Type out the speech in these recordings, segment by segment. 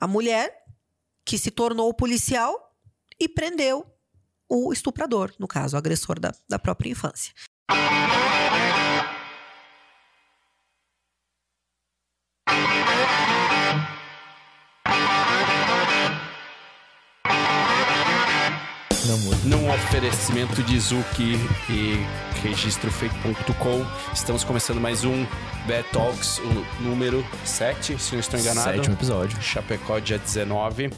a mulher, que se tornou policial e prendeu o estuprador, no caso, o agressor da, da própria infância. Oferecimento de Zuki e registrofake.com, estamos começando mais um Bad Talks, o número 7, se não estou enganado. Sétimo episódio. Chapecó, dia 19.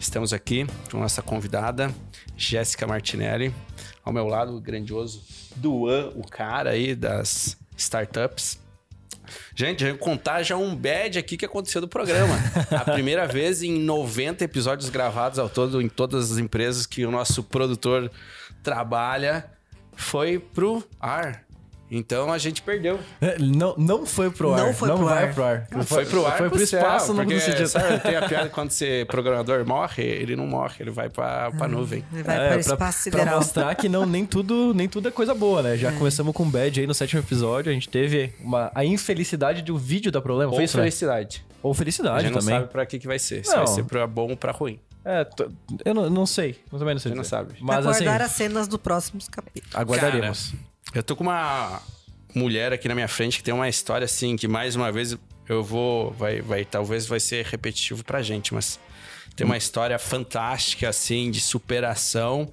Estamos aqui com nossa convidada, Jéssica Martinelli. Ao meu lado, o grandioso Duan, o cara aí das startups. Gente, eu vou contar já um bad aqui que aconteceu do programa. A primeira vez em 90 episódios gravados ao todo em todas as empresas que o nosso produtor trabalha foi pro ar. Então a gente perdeu. É, Não, não foi pro ar. Não foi pro vai ar. pro ar. Não foi pro ar, Foi pro céu, espaço no porque, sabe, tem a piada quando você programador morre, ele não morre, ele vai pra, pra nuvem. Ele vai É, para o pra, espaço pra sideral. mostrar que não, nem, tudo, nem tudo é coisa boa, né? Já começamos com bad aí no sétimo episódio. A gente teve uma, a infelicidade de o vídeo dar problema. Ou foi isso, né? Felicidade. Ou A felicidade gente não também. sabe pra que, que vai ser. Se Não. vai ser pra bom ou pra ruim. É, eu não, não sei. Eu também não sei. Você não sabe. Mas assim, Aguardar as cenas dos próximos capítulos. aguardaremos. Eu tô com uma mulher aqui na minha frente que tem uma história assim que mais uma vez eu vou vai vai talvez vai ser repetitivo pra gente, mas tem uma história fantástica assim de superação.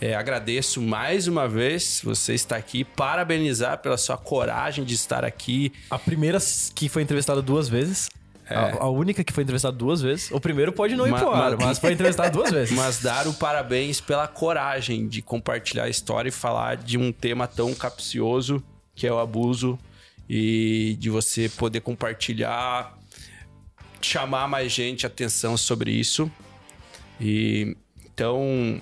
É, agradeço mais uma vez você estar aqui, parabenizar pela sua coragem de estar aqui. A primeira que foi entrevistada duas vezes. A, a única que foi entrevistada duas vezes. O primeiro pode não ir Ma- pro ar, ma- mas foi entrevistada duas vezes. Mas dar o parabéns pela coragem de compartilhar a história e falar de um tema tão capcioso que é o abuso e de você poder compartilhar, chamar mais gente atenção sobre isso. E então,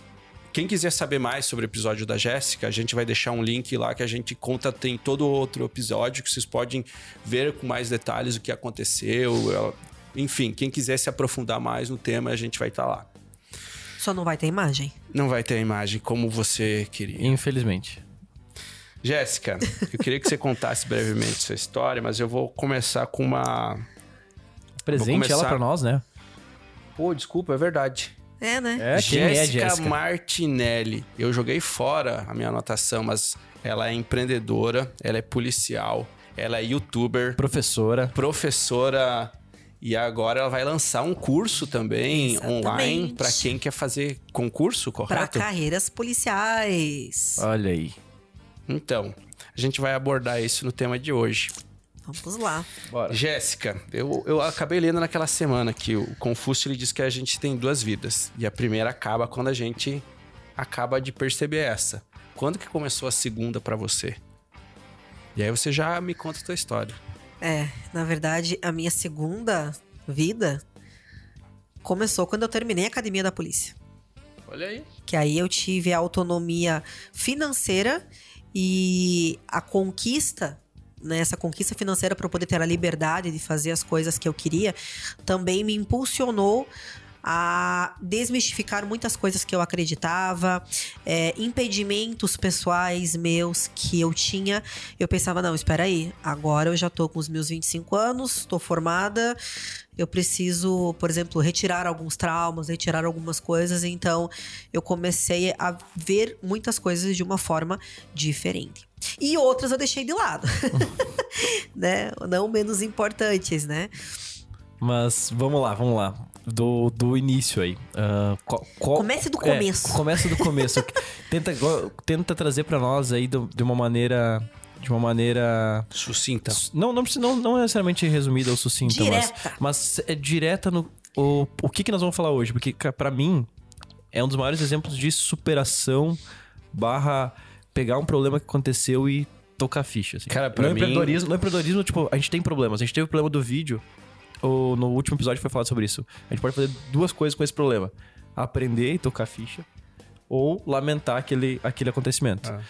quem quiser saber mais sobre o episódio da Jéssica, a gente vai deixar um link lá que a gente conta, tem todo outro episódio que vocês podem ver com mais detalhes o que aconteceu. ela- Enfim, quem quiser se aprofundar mais no tema, a gente vai estar lá. Só não vai ter imagem. Não vai ter a imagem como você queria. Infelizmente. Jéssica, eu queria que você contasse brevemente sua história, mas eu vou começar com uma. Presente começar- ela pra nós, né? Pô, desculpa, é verdade. É, né? É, é Jéssica Jéssica? Martinelli. Eu joguei fora a minha anotação, mas ela é empreendedora, ela é policial, ela é youtuber, Professora. professora e agora ela vai lançar um curso também Exatamente. online para quem quer fazer concurso, Para correto? carreiras policiais. Olha aí. Então, a gente vai abordar isso no tema de hoje. Vamos lá. Bora. Jéssica, eu, eu acabei lendo naquela semana que o Confúcio ele diz que a gente tem duas vidas. E a primeira acaba quando a gente acaba de perceber essa. Quando que começou a segunda pra você? E aí você já me conta a tua história. É, na verdade, a minha segunda vida começou quando eu terminei a academia da polícia. Olha aí. Que aí eu tive a autonomia financeira e a conquista, né, essa conquista financeira para eu poder ter a liberdade de fazer as coisas que eu queria, também me impulsionou a desmistificar muitas coisas que eu acreditava, é, impedimentos pessoais meus que eu tinha. Eu pensava, não, espera aí, agora eu já tô com os meus 25 anos, tô formada, eu preciso, por exemplo, retirar alguns traumas, retirar algumas coisas. Então, eu comecei a ver muitas coisas de uma forma diferente. E outras eu deixei de lado, né? Não menos importantes, né? Mas vamos lá, vamos lá. Do, do início aí. Qual- qual- Comece do é, começo. começa do começo. tenta, tenta trazer pra nós aí do- de uma maneira. De uma maneira. Sucinta. Não, não, precisa- não, não necessariamente resumida ou sucinta, mas, Direta. mas é direta no. O, o que, que nós vamos falar hoje? Porque, pra mim, é um dos maiores exemplos de superação barra pegar um problema que aconteceu e tocar ficha. Assim. Cara, pra no mim- empreendedorismo, no empreendedorismo, tipo, a gente tem problemas. A gente teve o problema do vídeo. O, no último episódio foi falado sobre isso. A gente pode fazer duas coisas com esse problema: aprender e tocar ficha, ou lamentar aquele, aquele acontecimento. Ah.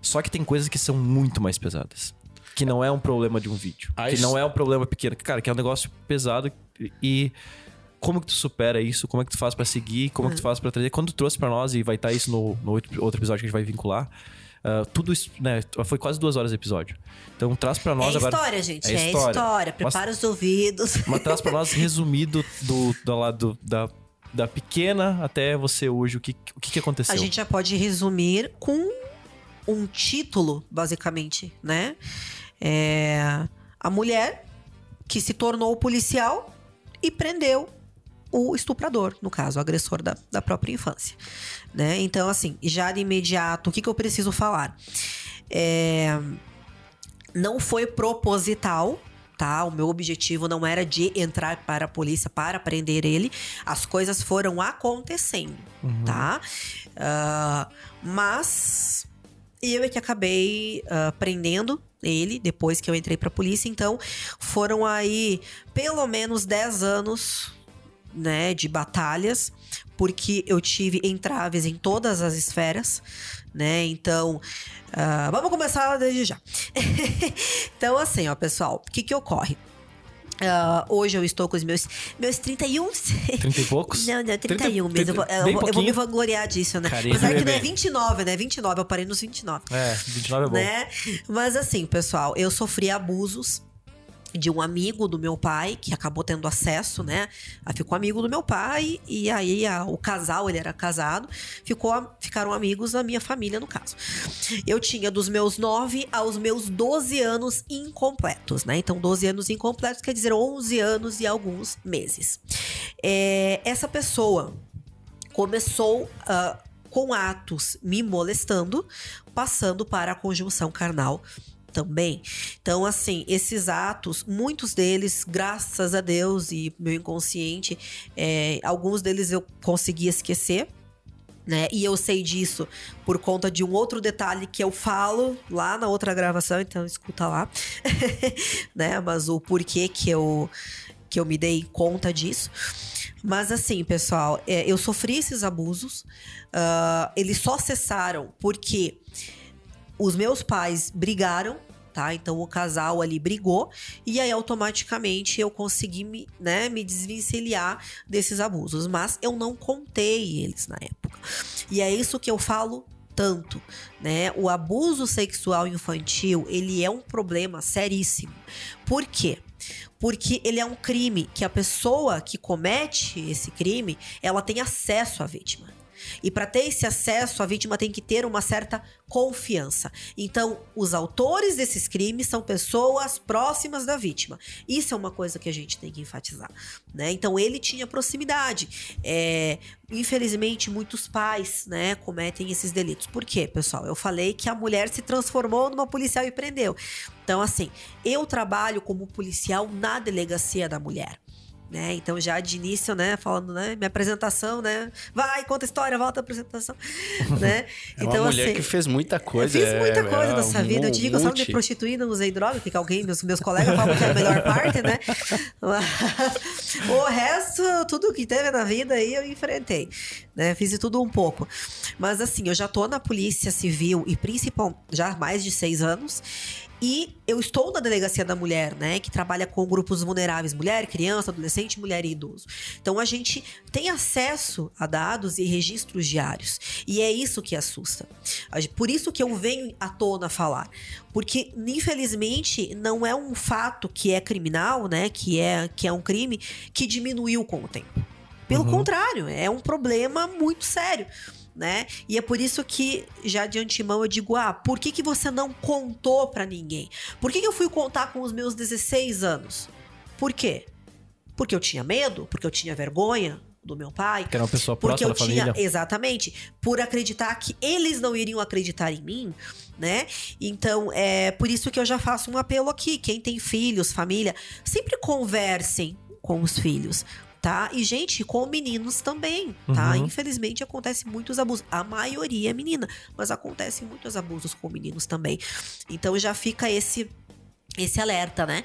Só que tem coisas que são muito mais pesadas. Que não é um problema de um vídeo. Ah, que isso- não é um problema pequeno. Cara, que é um negócio pesado e como que tu supera isso? Como é que tu faz pra seguir? Como é que tu faz pra trazer? Quando tu trouxe pra nós, e vai estar isso no, no outro episódio que a gente vai vincular, Uh, tudo isso, né? Foi quase duas horas de episódio. Então traz para nós é agora. História, gente. É, história, é história. Prepara mas, os ouvidos. Mas traz para nós resumido do, do lado da, da pequena até você hoje. O que, o que aconteceu? A gente já pode resumir com um título, basicamente, né? É, a mulher que se tornou policial e prendeu o estuprador, no caso, o agressor da, da própria infância. Né? Então, assim, já de imediato, o que, que eu preciso falar? É, não foi proposital, tá? O meu objetivo não era de entrar para a polícia para prender ele. As coisas foram acontecendo, uhum. tá? Uh, mas eu é que acabei uh, prendendo ele depois que eu entrei para a polícia. Então, foram aí pelo menos 10 anos né, de batalhas, porque eu tive entraves em todas as esferas, né? Então, uh, vamos começar desde já. então, assim, ó, pessoal, o que que ocorre? Uh, hoje eu estou com os meus, meus 31. 30 e poucos? Não, não, 31 30, mesmo. eu, vou, eu, vou me vangloriar disso, né? Carinho Apesar que não é 29, né? 29, eu parei nos 29. É, 29 é bom. Né? Mas assim, pessoal, eu sofri abusos de um amigo do meu pai que acabou tendo acesso, né? Ficou amigo do meu pai e aí a, o casal, ele era casado, ficou, ficaram amigos da minha família no caso. Eu tinha dos meus 9 aos meus 12 anos incompletos, né? Então 12 anos incompletos quer dizer 11 anos e alguns meses. É, essa pessoa começou uh, com atos me molestando, passando para a conjunção carnal também. Então, assim, esses atos, muitos deles, graças a Deus e meu inconsciente, é, alguns deles eu consegui esquecer. Né? E eu sei disso por conta de um outro detalhe que eu falo lá na outra gravação, então escuta lá, né? Mas o porquê que eu que eu me dei conta disso. Mas assim, pessoal, é, eu sofri esses abusos. Uh, eles só cessaram porque os meus pais brigaram, tá? Então o casal ali brigou e aí automaticamente eu consegui me, né, me desvencilhar desses abusos, mas eu não contei eles na época. E é isso que eu falo tanto, né? O abuso sexual infantil, ele é um problema seríssimo. Por quê? Porque ele é um crime que a pessoa que comete esse crime, ela tem acesso à vítima. E para ter esse acesso, a vítima tem que ter uma certa confiança. Então, os autores desses crimes são pessoas próximas da vítima. Isso é uma coisa que a gente tem que enfatizar. Né? Então, ele tinha proximidade. É, infelizmente, muitos pais né, cometem esses delitos. Por quê, pessoal? Eu falei que a mulher se transformou numa policial e prendeu. Então, assim, eu trabalho como policial na delegacia da mulher. Né? Então, já de início, né, falando, né, minha apresentação, né, vai, conta história, volta a apresentação, né? É então, uma mulher assim, que fez muita coisa. Eu fiz muita é, coisa é, nessa um vida. Eu digo, eu só me prostituí, não usei droga, que alguém, meus, meus colegas falam que é a melhor parte, né? o resto, tudo que teve na vida aí, eu enfrentei, né? Fiz de tudo um pouco. Mas, assim, eu já tô na polícia civil e principal já há mais de seis anos. E eu estou na delegacia da mulher, né, que trabalha com grupos vulneráveis, mulher, criança, adolescente, mulher e idoso. Então a gente tem acesso a dados e registros diários. E é isso que assusta. Por isso que eu venho à tona falar, porque infelizmente não é um fato que é criminal, né, que é que é um crime que diminuiu com o tempo. Pelo uhum. contrário, é um problema muito sério né? E é por isso que, já de antemão, eu digo: ah, por que, que você não contou para ninguém? Por que, que eu fui contar com os meus 16 anos? Por quê? Porque eu tinha medo? Porque eu tinha vergonha? do meu pai. Que era uma pessoa próxima da família. Tinha, exatamente. Por acreditar que eles não iriam acreditar em mim, né? Então, é por isso que eu já faço um apelo aqui. Quem tem filhos, família, sempre conversem com os filhos tá? E, gente, com meninos também, tá? Uhum. Infelizmente acontece muitos abusos. A maioria é menina, mas acontecem muitos abusos com meninos também. Então já fica esse esse alerta, né?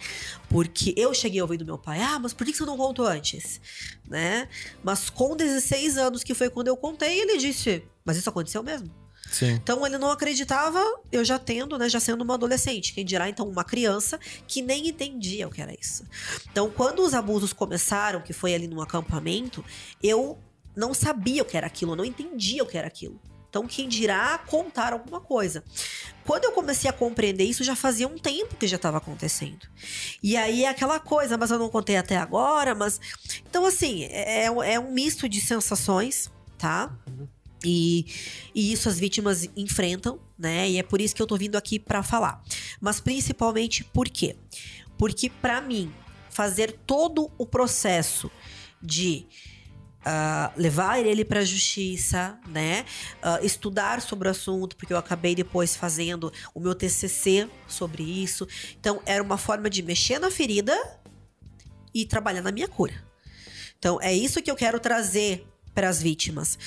Porque eu cheguei a ouvir do meu pai, ah, mas por que você não contou antes? Né? Mas com 16 anos, que foi quando eu contei, ele disse, mas isso aconteceu mesmo? Sim. Então ele não acreditava, eu já tendo, né, já sendo uma adolescente, quem dirá então uma criança que nem entendia o que era isso. Então quando os abusos começaram, que foi ali no acampamento, eu não sabia o que era aquilo, eu não entendia o que era aquilo. Então, quem dirá contar alguma coisa. Quando eu comecei a compreender isso, já fazia um tempo que já estava acontecendo. E aí é aquela coisa, mas eu não contei até agora, mas. Então, assim, é, é um misto de sensações, tá? E, e, isso as vítimas enfrentam, né? E é por isso que eu tô vindo aqui para falar. Mas principalmente por quê? Porque para mim, fazer todo o processo de uh, levar ele para a justiça, né? Uh, estudar sobre o assunto, porque eu acabei depois fazendo o meu TCC sobre isso. Então, era uma forma de mexer na ferida e trabalhar na minha cura. Então, é isso que eu quero trazer para as vítimas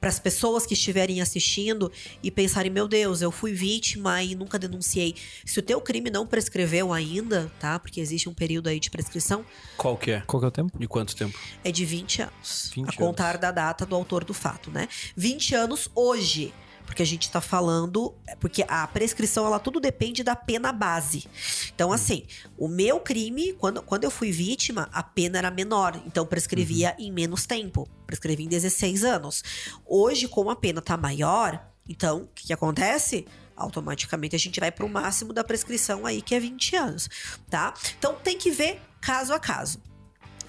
para as pessoas que estiverem assistindo e pensarem, meu Deus, eu fui vítima e nunca denunciei. Se o teu crime não prescreveu ainda, tá? Porque existe um período aí de prescrição. Qual que é? Qual que é o tempo? De quanto tempo? É de 20 anos. 20 a contar anos. da data do autor do fato, né? 20 anos hoje. Porque a gente está falando. Porque a prescrição, ela tudo depende da pena base. Então, assim, o meu crime, quando, quando eu fui vítima, a pena era menor. Então, prescrevia em menos tempo. Prescrevia em 16 anos. Hoje, como a pena tá maior, então, o que, que acontece? Automaticamente a gente vai para o máximo da prescrição aí, que é 20 anos, tá? Então, tem que ver caso a caso.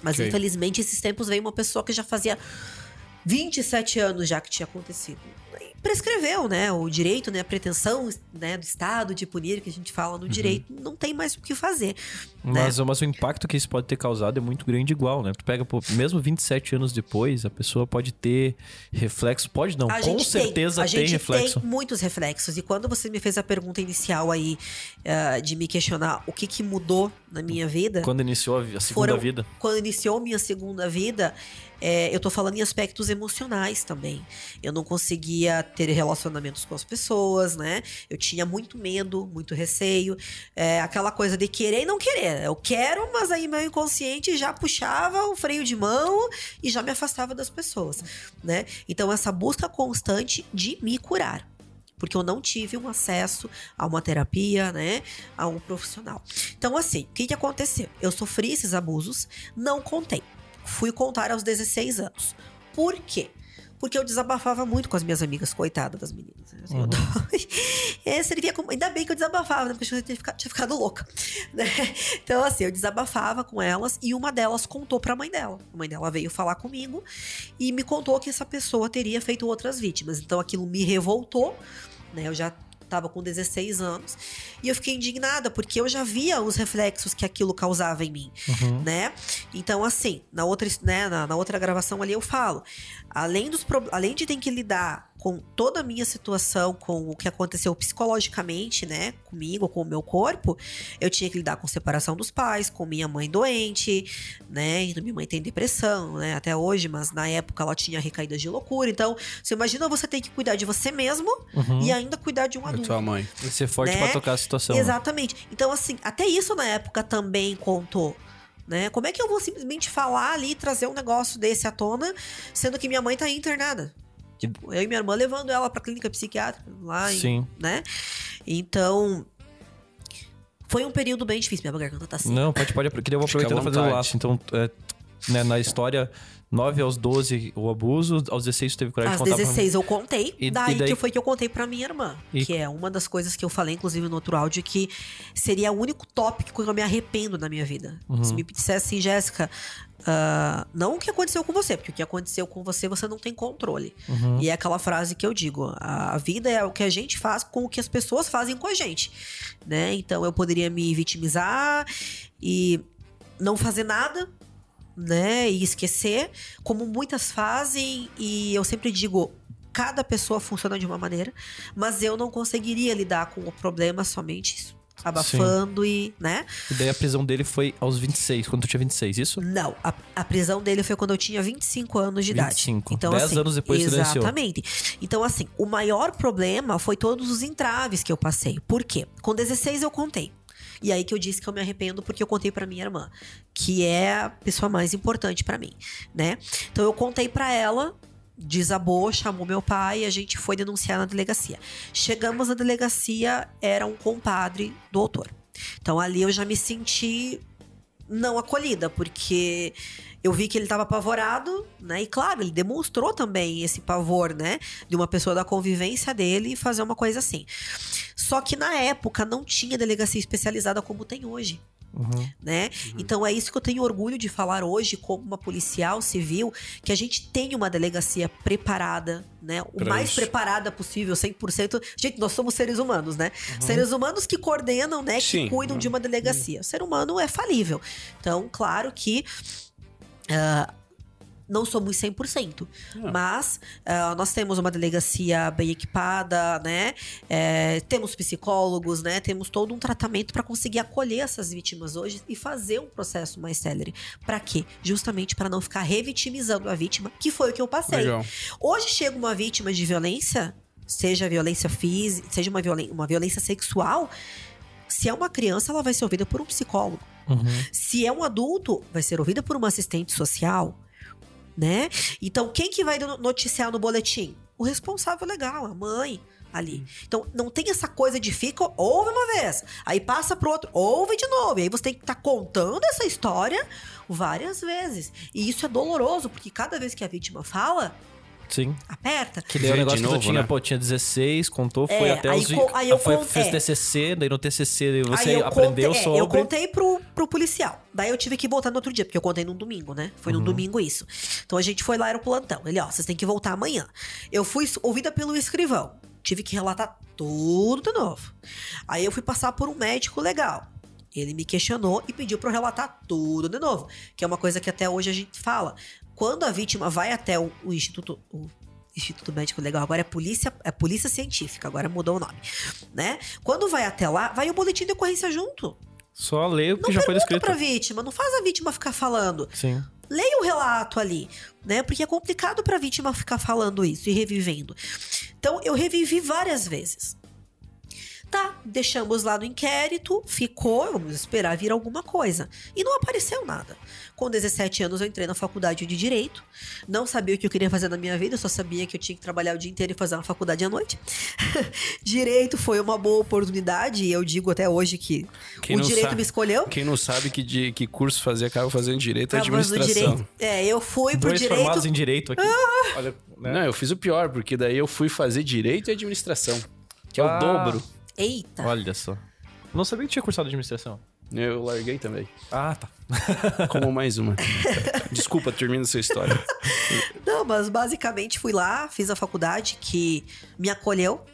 Mas, Ok. infelizmente, esses tempos veio uma pessoa que já fazia 27 anos já que tinha acontecido. Prescreveu, né? O direito, né? A pretensão né, do Estado de punir, que a gente fala no direito, não tem mais o que fazer. né? Mas, mas o impacto que isso pode ter causado é muito grande igual, né? Tu pega, pô, mesmo 27 anos depois, a pessoa pode ter reflexo, pode não, A com certeza tem, tem, a gente reflexo. tem muitos reflexos. E quando você me fez a pergunta inicial aí ah, de me questionar o que, que mudou na minha vida, Quando iniciou a segunda foram- vida. quando iniciou minha segunda vida, é, eu tô falando em aspectos emocionais também. Eu não conseguia ter relacionamentos com as pessoas, né? Eu tinha muito medo, muito receio. É, aquela coisa de querer e não querer. Eu quero, mas aí meu inconsciente já puxava o freio de mão e já me afastava das pessoas, né? Então, essa busca constante de me curar. Porque eu não tive um acesso a uma terapia, né? A um profissional. Então, assim, o que, que aconteceu? Eu sofri esses abusos, não contei. Fui contar aos 16 anos. Por quê? Porque eu desabafava muito com as minhas amigas, coitada das meninas. né? Assim, eu dava- É, servia como... Ainda bem que eu desabafava, né? Porque eu tinha ficado, tinha ficado louca. né? Então, assim, eu desabafava com elas e uma delas contou pra mãe dela. A mãe dela veio falar comigo e me contou que essa pessoa teria feito outras vítimas. Então, aquilo me revoltou, né? Eu já tava com 16 anos e eu fiquei indignada porque eu já via os reflexos que aquilo causava em mim Uhum. né? Então, assim, na outra, né, na, na outra gravação ali eu falo, além, dos, além de ter que lidar com toda a minha situação, com o que aconteceu psicologicamente, né, comigo, com o meu corpo, eu tinha que lidar com separação dos pais, com minha mãe doente, né, então minha mãe tem depressão, né, até hoje, mas na época ela tinha recaídas de loucura, então, você imagina você ter que cuidar de você mesmo Uhum. e ainda cuidar de um A adulto. tua mãe. E ser forte né? pra tocar a situação. né? Exatamente. Então, assim, até isso na época também contou. Né? Como é que eu vou simplesmente falar ali e trazer um negócio desse à tona, sendo que minha mãe tá aí internada? Que- Eu e minha irmã levando ela pra clínica psiquiátrica lá, em- Sim. né? Então, foi um período bem difícil. Minha garganta tá assim. Não, pode, pode. Porque daí eu vou aproveitando e fazer o laço. Então, é, né, na história, 9 aos 12 o abuso, aos 16 tu teve coragem Às de contar pra 16 eu contei, E- daí, e daí- que foi que eu contei pra minha irmã. E- Que é uma das coisas que eu falei, inclusive, no outro áudio, que seria o único tópico que eu me arrependo na minha vida. Uhum. Se me dissesse assim, Jéssica, ah, não o que aconteceu com você, porque o que aconteceu com você você não tem controle. Uhum. E é aquela frase que eu digo: a, a vida é o que a gente faz com o que as pessoas fazem com a gente. Né? Então eu poderia me vitimizar e não fazer nada né, e esquecer, como muitas fazem, e eu sempre digo, cada pessoa funciona de uma maneira, mas eu não conseguiria lidar com o problema somente abafando e, né? E daí a prisão dele foi aos 26, quando tu tinha 26, isso? Não, a, a prisão dele foi quando eu tinha 25 anos de idade. 25. Então, 10 assim, anos depois. Exatamente. Então, assim, o maior problema foi todos os entraves que eu passei. Por quê? Com 16 eu contei. E aí que eu disse que eu me arrependo porque eu contei pra minha irmã, que é a pessoa mais importante pra mim, né? Então eu contei pra ela, desabou, chamou meu pai e a gente foi denunciar na delegacia. Chegamos na delegacia, era um compadre do autor. Então ali eu já me senti não acolhida, porque eu vi que ele estava apavorado, né? E claro, ele demonstrou também esse pavor, né? De uma pessoa da convivência dele fazer uma coisa assim. Só que na época não tinha delegacia especializada como tem hoje. Uhum. Né? Então é isso que eu tenho orgulho de falar hoje, como uma policial civil, que a gente tem uma delegacia preparada, né? O Pra mais isso. preparada possível, 100%. Gente, nós somos seres humanos, né? Seres humanos que coordenam, né? Que Sim. cuidam de uma delegacia. O ser humano é falível. Então, claro que. Ah, não somos 100%, Não. mas ah, nós temos uma delegacia bem equipada, né? É, temos psicólogos, né? Temos todo um tratamento para conseguir acolher essas vítimas hoje e fazer um processo mais célere. Para quê? Justamente para não ficar revitimizando a vítima, que foi o que eu passei. Legal. Hoje chega uma vítima de violência, seja violência física, seja uma, violen- uma violência sexual, se é uma criança, ela vai ser ouvida por um psicólogo. Uhum. Se é um adulto, vai ser ouvida por uma assistente social, né? Então, quem que vai no- noticiar no boletim? O responsável legal, a mãe ali. Então, não tem essa coisa de fica, ouve uma vez, aí passa pro outro, ouve de novo. E aí você tem que estar contando essa história várias vezes. E isso é doloroso, porque cada vez que a vítima fala, Sim. aperta. Que daí o Vê de negócio que novo, tu tinha, né? pô, tinha 16, contou, foi É, até aí os... co- aí eu foi, con- fez é. TCC, daí no TCC daí você Aí eu aprendeu contei, é, sobre... eu contei pro, pro policial. Daí eu tive que voltar no outro dia, porque eu contei num domingo, né? Foi Uhum. num domingo isso. Então a gente foi lá, era o plantão. Ele, ó, vocês têm que voltar amanhã. Eu fui ouvida pelo escrivão. Tive que relatar tudo de novo. Aí eu fui passar por um médico legal. Ele me questionou e pediu pra eu relatar tudo de novo. Que é uma coisa que até hoje a gente fala. Quando a vítima vai até o, o Instituto. o Instituto Médico Legal, agora é polícia, é polícia científica, agora mudou o nome, né? Quando vai até lá, vai o boletim de ocorrência junto. Só leio o que Não já foi pergunta descrito. pra vítima, não faz a vítima ficar falando. Sim. Leia o relato ali, né? Porque é complicado pra vítima ficar falando isso e revivendo. Então, eu revivi várias vezes. Tá, deixamos lá no inquérito, ficou, vamos esperar vir alguma coisa. E não apareceu nada. Com 17 anos eu entrei na faculdade de Direito. Não sabia o que eu queria fazer na minha vida, eu só sabia que eu tinha que trabalhar o dia inteiro e fazer uma faculdade à noite. direito foi uma boa oportunidade e eu digo até hoje que Quem o direito sabe- me escolheu. Quem não sabe que, de, que curso fazer, acaba fazendo direito é no administração. direito. É, eu fui pro Dois direito. formados em direito aqui. Ah! Olha, né? Não, eu fiz o pior, porque daí eu fui fazer direito e administração. Que é Ah. o dobro. Eita. Olha só. Não sabia que tinha cursado administração. Eu larguei também. Ah, tá. Como mais uma. Desculpa, termina sua história. Não, mas basicamente fui lá, fiz a faculdade que me acolheu.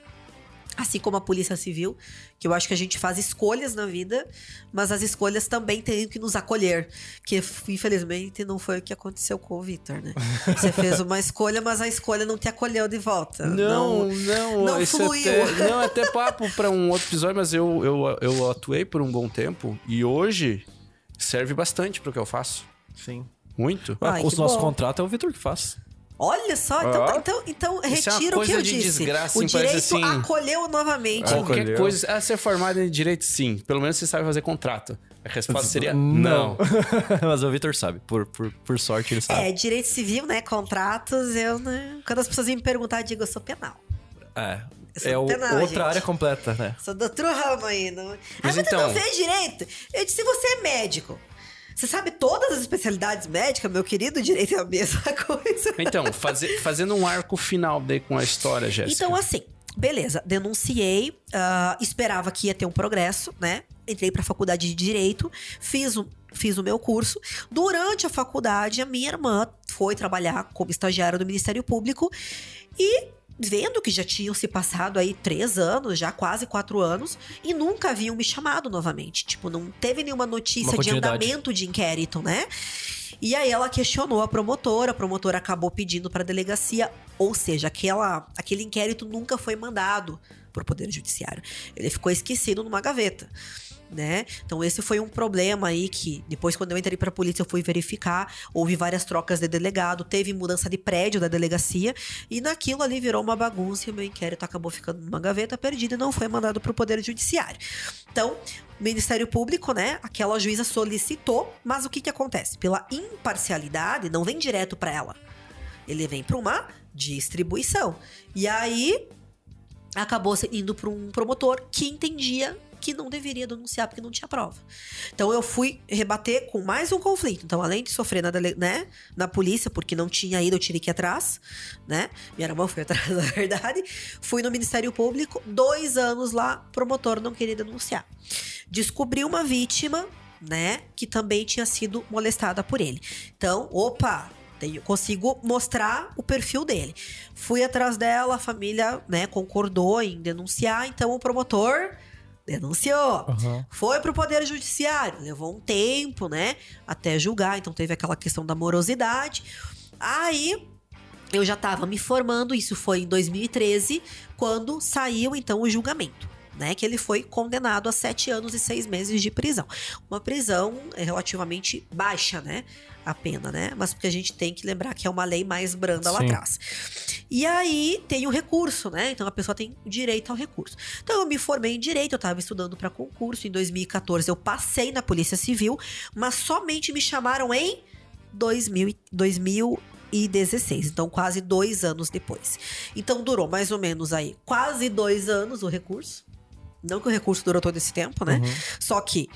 Assim como a Polícia Civil, que eu acho que a gente faz escolhas na vida, mas as escolhas também têm que nos acolher. Que infelizmente não foi o que aconteceu com o Vitor, né? Você fez uma escolha, mas a escolha não te acolheu de volta. Não, não, não isso fluiu. Até, não, até papo pra um outro episódio, mas eu, eu, eu atuei por um bom tempo e hoje serve bastante pro que eu faço. Sim. Muito. Ah, Ai, os que nossos contratos é o Vitor que faz. Olha só, então, Ó. então, então Isso é retiro o que eu de disse. desgraça, o parece direito assim- acolheu novamente. Ah, Qualquer Acolheu. coisa. Ah, ser formado em direito, sim. Pelo menos você sabe fazer contrato. A resposta seria não. Mas o Vitor sabe. Por, por, por sorte ele sabe. É, direito civil, né? Contratos, eu, né? Quando as pessoas vêm me perguntar, eu digo, eu sou penal. É. É, o- penal, outra gente. área completa, né? Sou do outro ramo ainda. Mas ah, mas você então- não fez direito? Eu disse, você é médico. Você sabe todas as especialidades médicas, meu querido? Direito é a mesma coisa. Então, fazer, fazendo um arco final daí com a história, Jéssica. Então, assim, beleza, denunciei, ah, esperava que ia ter um progresso, né? Entrei pra faculdade de Direito, fiz o, fiz o meu curso. Durante a faculdade, a minha irmã foi trabalhar como estagiária do Ministério Público e. Vendo que já tinham se passado aí três anos, já quase quatro anos, e nunca haviam me chamado novamente. Tipo, não teve nenhuma notícia de andamento de inquérito, né? E aí ela questionou a promotora, a promotora acabou pedindo para a delegacia, ou seja, aquela, aquele inquérito nunca foi mandado para o Poder Judiciário. Ele ficou esquecido numa gaveta. Né? Então esse foi um problema aí que depois quando eu entrei para a polícia eu fui verificar, houve várias trocas de delegado, teve mudança de prédio da delegacia e naquilo ali virou uma bagunça e meu inquérito acabou ficando numa gaveta perdida e não foi mandado para o Poder Judiciário. Então, o Ministério Público, né, aquela juíza solicitou, mas o que que acontece? Pela imparcialidade, não vem direto para ela. Ele vem para uma distribuição. E aí acabou indo para um promotor que entendia que não deveria denunciar porque não tinha prova. Então eu fui rebater com mais um conflito. Então, além de sofrer na, né, na polícia, porque não tinha ido, eu tive que ir atrás, né? Minha irmã foi atrás, na verdade. Fui no Ministério Público, dois anos lá, promotor não queria denunciar. Descobri uma vítima, né, que também tinha sido molestada por ele. Então, opa, tenho, consigo mostrar o perfil dele. Fui atrás dela, a família, né, concordou em denunciar, então o promotor denunciou. Uhum. Foi pro Poder Judiciário, levou um tempo, né, até julgar, então teve aquela questão da morosidade. Aí eu já estava me formando, isso foi em 2013, quando saiu então o julgamento. Né, que ele foi condenado a sete anos e seis meses de prisão. Uma prisão relativamente baixa, né? A pena, né? Mas porque a gente tem que lembrar que é uma lei mais branda lá Sim. atrás. E aí tem o recurso, né? Então a pessoa tem direito ao recurso. Então eu me formei em direito, eu estava estudando para concurso. Em 2014 eu passei na Polícia Civil, mas somente me chamaram em 2000, e- 2016. Então quase dois anos depois. Então durou mais ou menos aí quase dois anos o recurso. Não que o recurso durou todo esse tempo, né? Uhum. Só que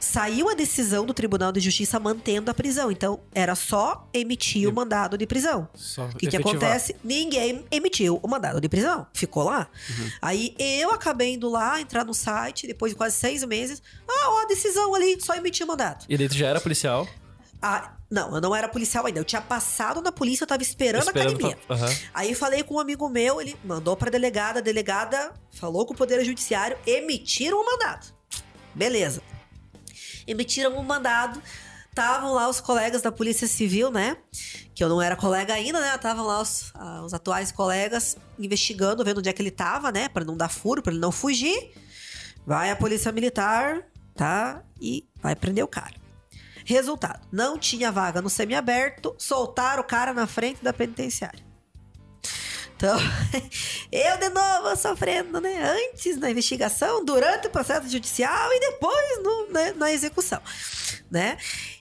saiu a decisão do Tribunal de Justiça mantendo a prisão. Então era só emitir o mandado de prisão. Só O que, que acontece? Ninguém emitiu o mandado de prisão. Ficou lá. Uhum. Aí eu acabei indo lá, entrar no site, depois de quase seis meses. Ah, ó, a decisão ali, só emitir o mandado. E daí tu já era policial. Ah, não, eu não era policial ainda. Eu tinha passado na polícia, eu tava esperando, a academia. pra- Aham. Aí falei com um amigo meu, ele mandou pra delegada, a delegada falou com o Poder Judiciário, emitiram o mandado. Beleza. Emitiram o mandado. Estavam lá os colegas da Polícia Civil, né? Que eu não era colega ainda, né? Estavam lá os, ah, os atuais colegas investigando, vendo onde é que ele tava, né? Pra não dar furo, pra ele não fugir. Vai a Polícia Militar, tá? E vai prender o cara. Resultado: não tinha vaga no semiaberto, soltaram o cara na frente da penitenciária. Então, eu de novo sofrendo, né? Antes na investigação, durante o processo judicial e depois no- né, na execução, né?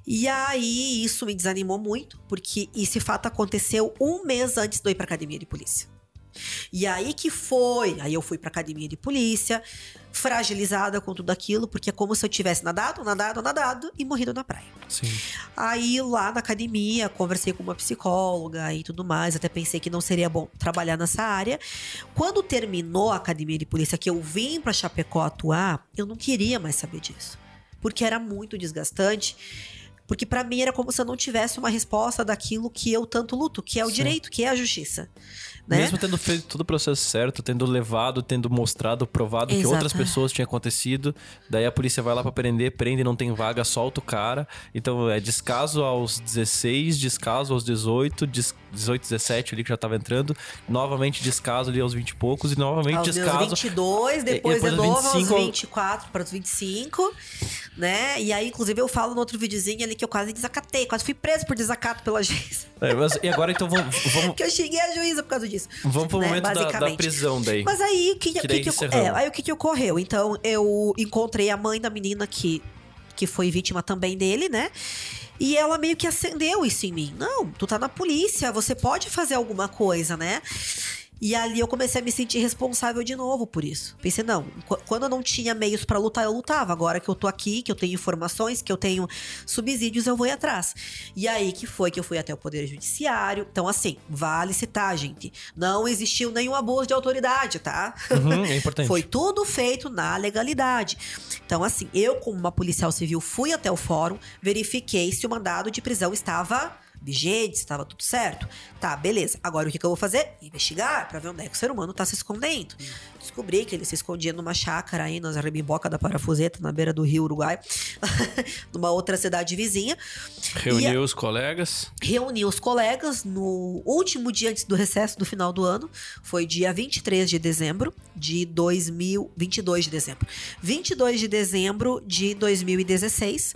E aí isso me desanimou muito, porque esse fato aconteceu um mês antes de eu ir pra academia de polícia. E aí que foi, aí eu fui pra academia de polícia, fragilizada com tudo aquilo, porque é como se eu tivesse nadado, nadado, nadado e morrido na praia. Sim. Aí lá na academia, conversei com uma psicóloga e tudo mais, até pensei que não seria bom trabalhar nessa área. Quando terminou a academia de polícia, que eu vim pra Chapecó atuar, eu não queria mais saber disso. Porque era muito desgastante. Porque pra mim era como se eu não tivesse uma resposta daquilo que eu tanto luto, que é o Sim. direito, que é a justiça. Né? Mesmo tendo feito todo o processo certo, tendo levado, tendo mostrado, provado que Exato. outras pessoas tinham acontecido, daí a polícia vai lá pra prender, prende, não tem vaga, solta o cara. Então é descaso aos 16, descaso aos 18, des- 18, 17 ali que já tava entrando, novamente descaso ali aos 20 e poucos e novamente aos descaso. 22, depois, depois de dos novo 25, aos 24 para os 25, né? E aí, inclusive, eu falo no outro videozinho ali que eu quase desacatei, quase fui preso por desacato pela juíza. É, mas- e agora então vamos, vamos, que eu xinguei a juíza por causa disso. vamos pro né, momento da- da, prisão daí. Mas aí, o que, Que que, que, é, aí o que, que ocorreu? Então, eu encontrei a mãe da menina que, que foi vítima também dele, né? E ela meio que acendeu isso em mim. Não, tu tá na polícia, você pode fazer alguma coisa, né? E ali eu comecei a me sentir responsável de novo por isso. Pensei, não, qu- quando eu não tinha meios pra lutar, eu lutava. Agora que eu tô aqui, que eu tenho informações, que eu tenho subsídios, eu vou ir atrás. E aí que foi que eu fui até o Poder Judiciário. Então, assim, vale citar, gente. Não existiu nenhum abuso de autoridade, tá? Uhum, é importante. Foi tudo feito na legalidade. Então, assim, eu, como uma policial civil, fui até o fórum, verifiquei se o mandado de prisão estava vigente, se estava tudo certo. Tá, beleza. Agora o que, que eu vou fazer? Investigar pra ver onde é que o ser humano tá se escondendo. Descobri que ele se escondia numa chácara aí, nas rebimboca da Parafuseta, na beira do rio Uruguai, numa outra cidade vizinha. Reuniu os colegas. Reuni os colegas no último dia antes do recesso do final do ano. Foi dia 23 de dezembro de 2000, 22 de dezembro. 22 de dezembro de 2016.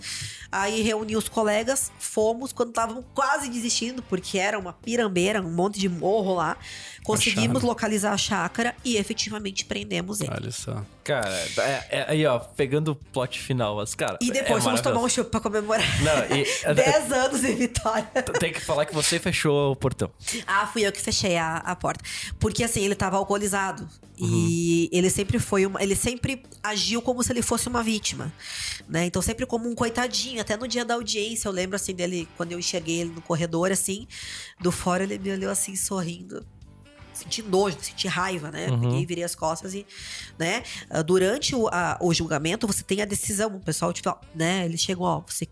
Aí reuni os colegas, fomos quando estavam quase desistindo, porque era uma pirambeira, um monte de morro lá. Conseguimos Achado. localizar a chácara e efetivamente prendemos ele. Olha só. Cara, é- é- aí ó, pegando o plot final, mas cara. E depois é fomos tomar um chopp pra comemorar. Não, e- 10 anos de vitória. Tem que falar que você fechou o portão. Ah, fui eu que fechei a, a porta. Porque assim, ele tava alcoolizado. E ele sempre foi uma. Ele sempre agiu como se ele fosse uma vítima. Né? Então, sempre como um coitadinho. Até no dia da audiência, eu lembro assim dele, quando eu enxerguei ele no corredor, assim, do fora, ele me olhou assim, sorrindo. Senti nojo, senti raiva, né? Uhum. Peguei, virei as costas e, né? Ah, Durante o, a- o julgamento, você tem a decisão. O pessoal, tipo, ó, né? Eles chegam, ó, você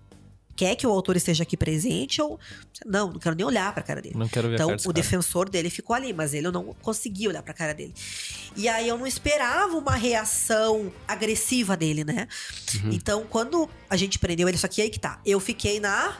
quer que o autor esteja aqui presente ou. Não, não quero nem olhar pra cara dele. Não quero ver a Então, cara desse o cara. defensor dele ficou ali, mas ele eu não consegui olhar pra cara dele. E aí eu não esperava uma reação agressiva dele, né? Uhum. Então, quando a gente prendeu ele, só que aí que tá. Eu fiquei na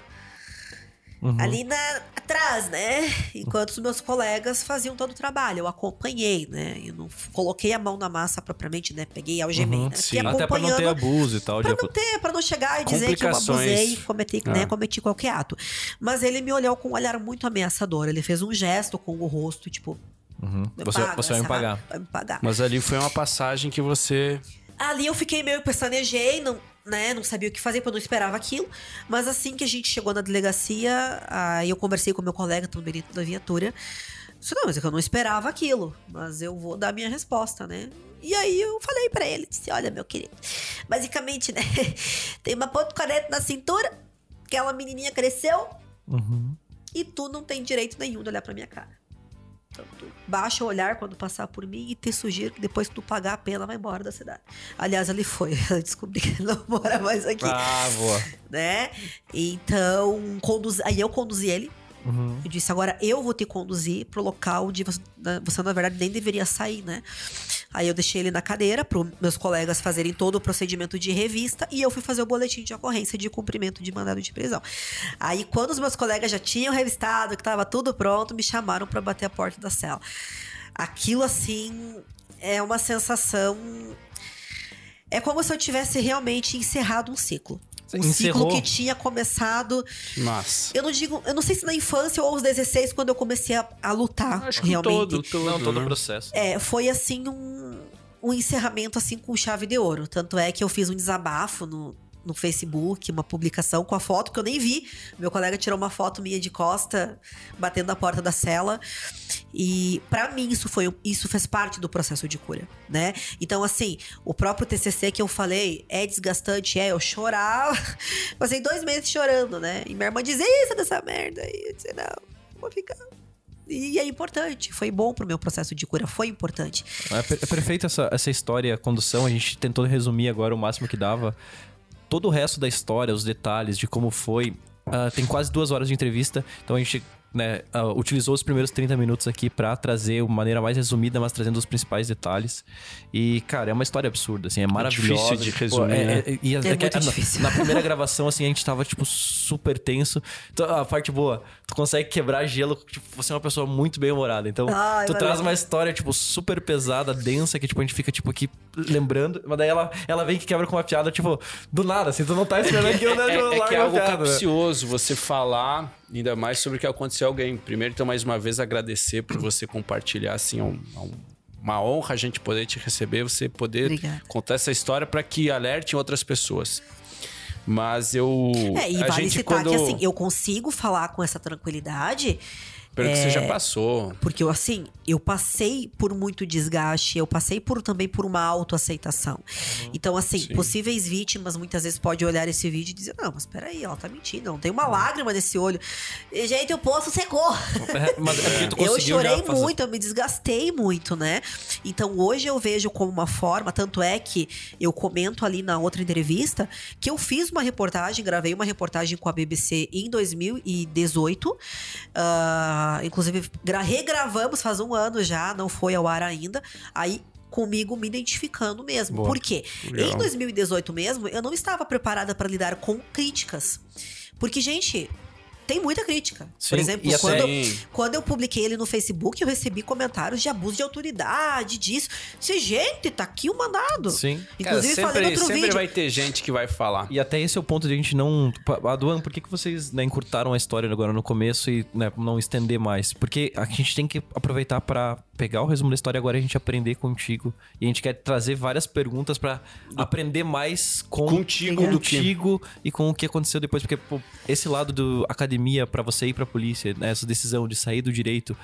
Uhum. ali na atrás, né? Enquanto os meus colegas faziam todo o trabalho. Eu acompanhei, né? Eu não coloquei a mão na massa propriamente, né? Peguei algemei, Uhum, né? sim. Até pra não ter abuso e tal. Pra não ter, pra não chegar e dizer que eu abusei, cometi, né, Ah. cometi qualquer ato. Mas ele me olhou com um olhar muito ameaçador. Ele fez um gesto com o rosto, tipo, Uhum. Você, paga, você vai me pagar. Vai me pagar. Mas ali foi uma passagem que você. Ali eu fiquei meio pestanejei, não, né, não sabia o que fazer, porque eu não esperava aquilo. Mas assim que a gente chegou na delegacia, aí eu conversei com meu colega também dentro da viatura. Disse, não, mas é que eu não esperava aquilo, mas eu vou dar minha resposta, né? E aí eu falei pra ele, disse, olha, meu querido, basicamente, né, tem uma ponto 40 na cintura, aquela menininha cresceu Uhum. e tu não tem direito nenhum de olhar pra minha cara. Baixa o olhar quando passar por mim e te sugiro que depois que tu pagar a pena, vai embora da cidade. Aliás, ele foi. Eu descobri que ele não mora mais aqui, Ah, boa. né? Então, conduz... aí eu conduzi ele. Uhum. Eu disse, agora eu vou te conduzir pro local onde você, na- você, na verdade, nem deveria sair, né? Aí eu deixei ele na cadeira para meus colegas fazerem todo o procedimento de revista e eu fui fazer o boletim de ocorrência de cumprimento de mandado de prisão. Aí, quando os meus colegas já tinham revistado, que tava tudo pronto, me chamaram para bater a porta da cela. Aquilo, assim, é uma sensação. É como se eu tivesse realmente encerrado um ciclo. Um Encerrou. ciclo que tinha começado Massa. eu não digo, eu não sei se na infância ou aos 16, quando eu comecei a, a lutar Acho que realmente. todo, todo, Não, todo o né? processo. É, foi assim um, um encerramento assim com chave de ouro. Tanto é que eu fiz um desabafo no, no Facebook, uma publicação com a foto que eu nem vi. Meu colega tirou uma foto minha de costa, batendo na porta da cela. E pra mim isso foi isso fez parte do processo de cura, né? Então assim, o próprio TCC que eu falei é desgastante, é eu chorava, passei dois meses chorando, né? E minha irmã dizia isso dessa merda, e eu disse não, vou ficar. E é importante, foi bom pro meu processo de cura, foi importante. É, é perfeito essa, essa história, a condução. A gente tentou resumir agora o máximo que dava. Todo o resto da história, os detalhes de como foi. ah, tem quase duas horas de entrevista, então a gente né, ah, utilizou os primeiros 30 minutos aqui pra trazer uma maneira mais resumida, mas trazendo os principais detalhes. E, cara, é uma história absurda, assim, é maravilhosa. difícil de Tipo, resumir, é- né? é- e a- É muito na- difícil. Na primeira gravação, assim, a gente tava, tipo, super tenso. Então, a parte boa, tu consegue quebrar gelo, tipo, você é uma pessoa muito bem-humorada. Então, Ai, tu valeu. traz uma história, tipo, super pesada, densa, que, tipo, a gente fica, tipo, aqui lembrando. Mas daí ela, ela vem que quebra com uma piada, tipo, do nada, assim, tu não tá esperando aquilo, né? É, é larga que é algo piada, né? capcioso você falar ainda mais sobre o que aconteceu a alguém. Primeiro, então, mais uma vez, agradecer por você compartilhar, assim, é um- é um- uma honra a gente poder te receber, você poder Obrigada. contar essa história para que alerte outras pessoas. Mas eu. É, e a vale gente, citar quando... que assim, eu consigo falar com essa tranquilidade, Pelo que é, você já passou. porque eu assim, eu passei por muito desgaste, eu passei por também por uma autoaceitação. Então, assim, Sim. possíveis vítimas muitas vezes podem olhar esse vídeo e dizer: Não, mas peraí, ela tá mentindo, não tem uma lágrima nesse olho. E, gente, o poço secou. É, mas é tu Eu chorei já fazer- muito, eu me desgastei muito, né? Então hoje eu vejo como uma forma, tanto é que eu comento ali na outra entrevista que eu fiz uma reportagem, gravei uma reportagem com a BBC em 2018. Ah, inclusive, gra- regravamos faz um ano já, não foi ao ar ainda. Aí comigo me identificando mesmo. Boa. Por quê? Legal. Em 2018 mesmo, eu não estava preparada para lidar com críticas. Porque, gente, tem muita crítica. Sim, Por exemplo, quando, Sim. quando eu publiquei ele no Facebook, eu recebi comentários de abuso de autoridade, disso. Disse, gente, tá aqui o mandado. Sim. Inclusive, Cara, sempre, outro sempre vídeo. vai ter gente que vai falar. E até esse é o ponto de a gente não. Aduan, por que, que vocês né, encurtaram a história agora no começo e né, não estender mais? Porque a gente tem que aproveitar pra pegar o resumo da história agora e a gente aprender contigo. E a gente quer trazer várias perguntas pra aprender mais com Contigo contigo e com o que aconteceu depois. Porque pô, esse lado do academia pra você ir pra polícia, né, essa decisão de sair do direito,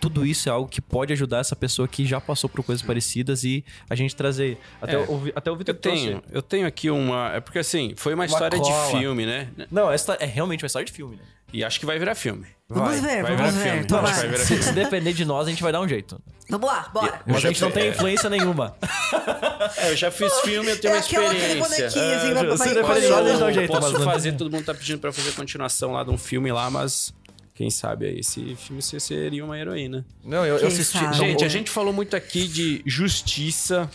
tudo isso é algo que pode ajudar essa pessoa que já passou por coisas parecidas e a gente trazer. Até, É. o, até o Vitor Eu tenho, eu tenho aqui uma. É porque assim, foi uma, história cola. de filme, né? Não, essa é realmente uma história de filme, né? E acho que vai virar filme. Vamos ver, vai vamos virar ver. filme. Vai virar Se, se depender de nós, a gente vai dar um jeito. Vamos lá, bora. Mas a gente não tem é. influência nenhuma. É, eu já fiz filme, eu tenho É uma aquela- aquele experiência. bonequinho, assim, É, vai- se vai- depender vai- de nós, a gente dá um Eu jeito. posso mas não- fazer, todo mundo tá pedindo pra fazer continuação lá de um filme lá, mas quem sabe aí esse filme você seria uma heroína. Não, eu, eu assisti. sabe? Gente, a gente falou muito aqui de justiça.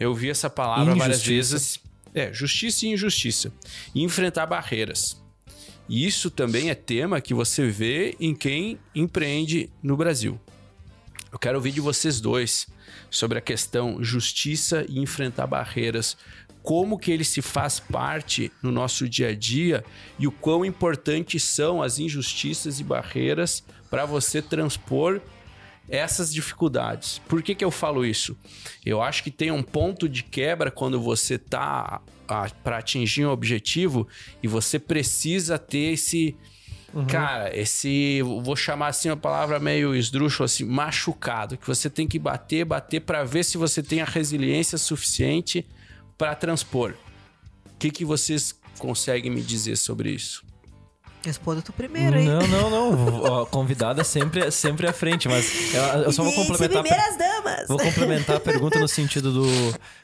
Eu vi essa palavra várias Injustiça. vezes. É, justiça e injustiça. E enfrentar barreiras. E isso também é tema que você vê em quem empreende no Brasil. Eu quero ouvir de vocês dois sobre a questão justiça e enfrentar barreiras. Como que ele se faz parte no nosso dia a dia e o quão importantes são as injustiças e barreiras para você transpor essas dificuldades. Por que, que eu falo isso? Eu acho que tem um ponto de quebra quando você tá para atingir um objetivo e você precisa ter esse cara, esse vou chamar assim uma palavra meio esdrúxula assim, machucado, que você tem que bater, bater para ver se você tem a resiliência suficiente para transpor. O que que vocês conseguem me dizer sobre isso? Responda tu primeiro, hein? Não, não, não. A convidada sempre, sempre à frente, mas eu, eu só vou complementar. primeiras damas. Vou complementar a pergunta no sentido do.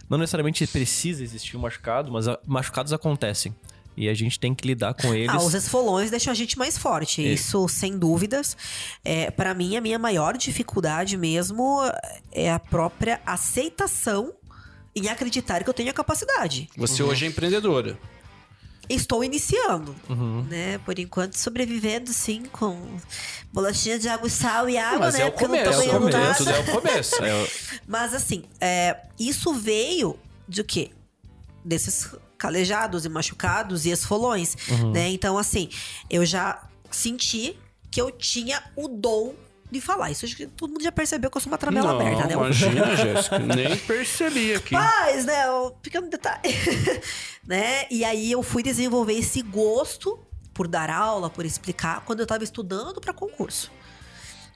Não necessariamente precisa existir um machucado, mas machucados acontecem. E a gente tem que lidar com eles. Ah, os esfolões deixam a gente mais forte. É. Isso, sem dúvidas. É, para mim, a minha maior dificuldade mesmo é a própria aceitação em acreditar que eu tenho a capacidade. Você hoje é empreendedora. Estou iniciando, Uhum. né? Por enquanto, sobrevivendo, sim, com bolachinha de água, sal e água, Mas né? é o Porque começo, ganhando começo, nada. tudo é o começo. Mas assim, é, isso veio de quê? Desses calejados e machucados e esfolões, Uhum. né? Então, assim, eu já senti que eu tinha o dom de falar. Isso acho que todo mundo já percebeu que eu sou uma tramela Não, aberta, né? Imagina, Jéssica. Nem percebi aqui. Mas, né, pequeno detalhe. né? E aí eu fui desenvolver esse gosto por dar aula, por explicar, quando eu tava estudando para concurso.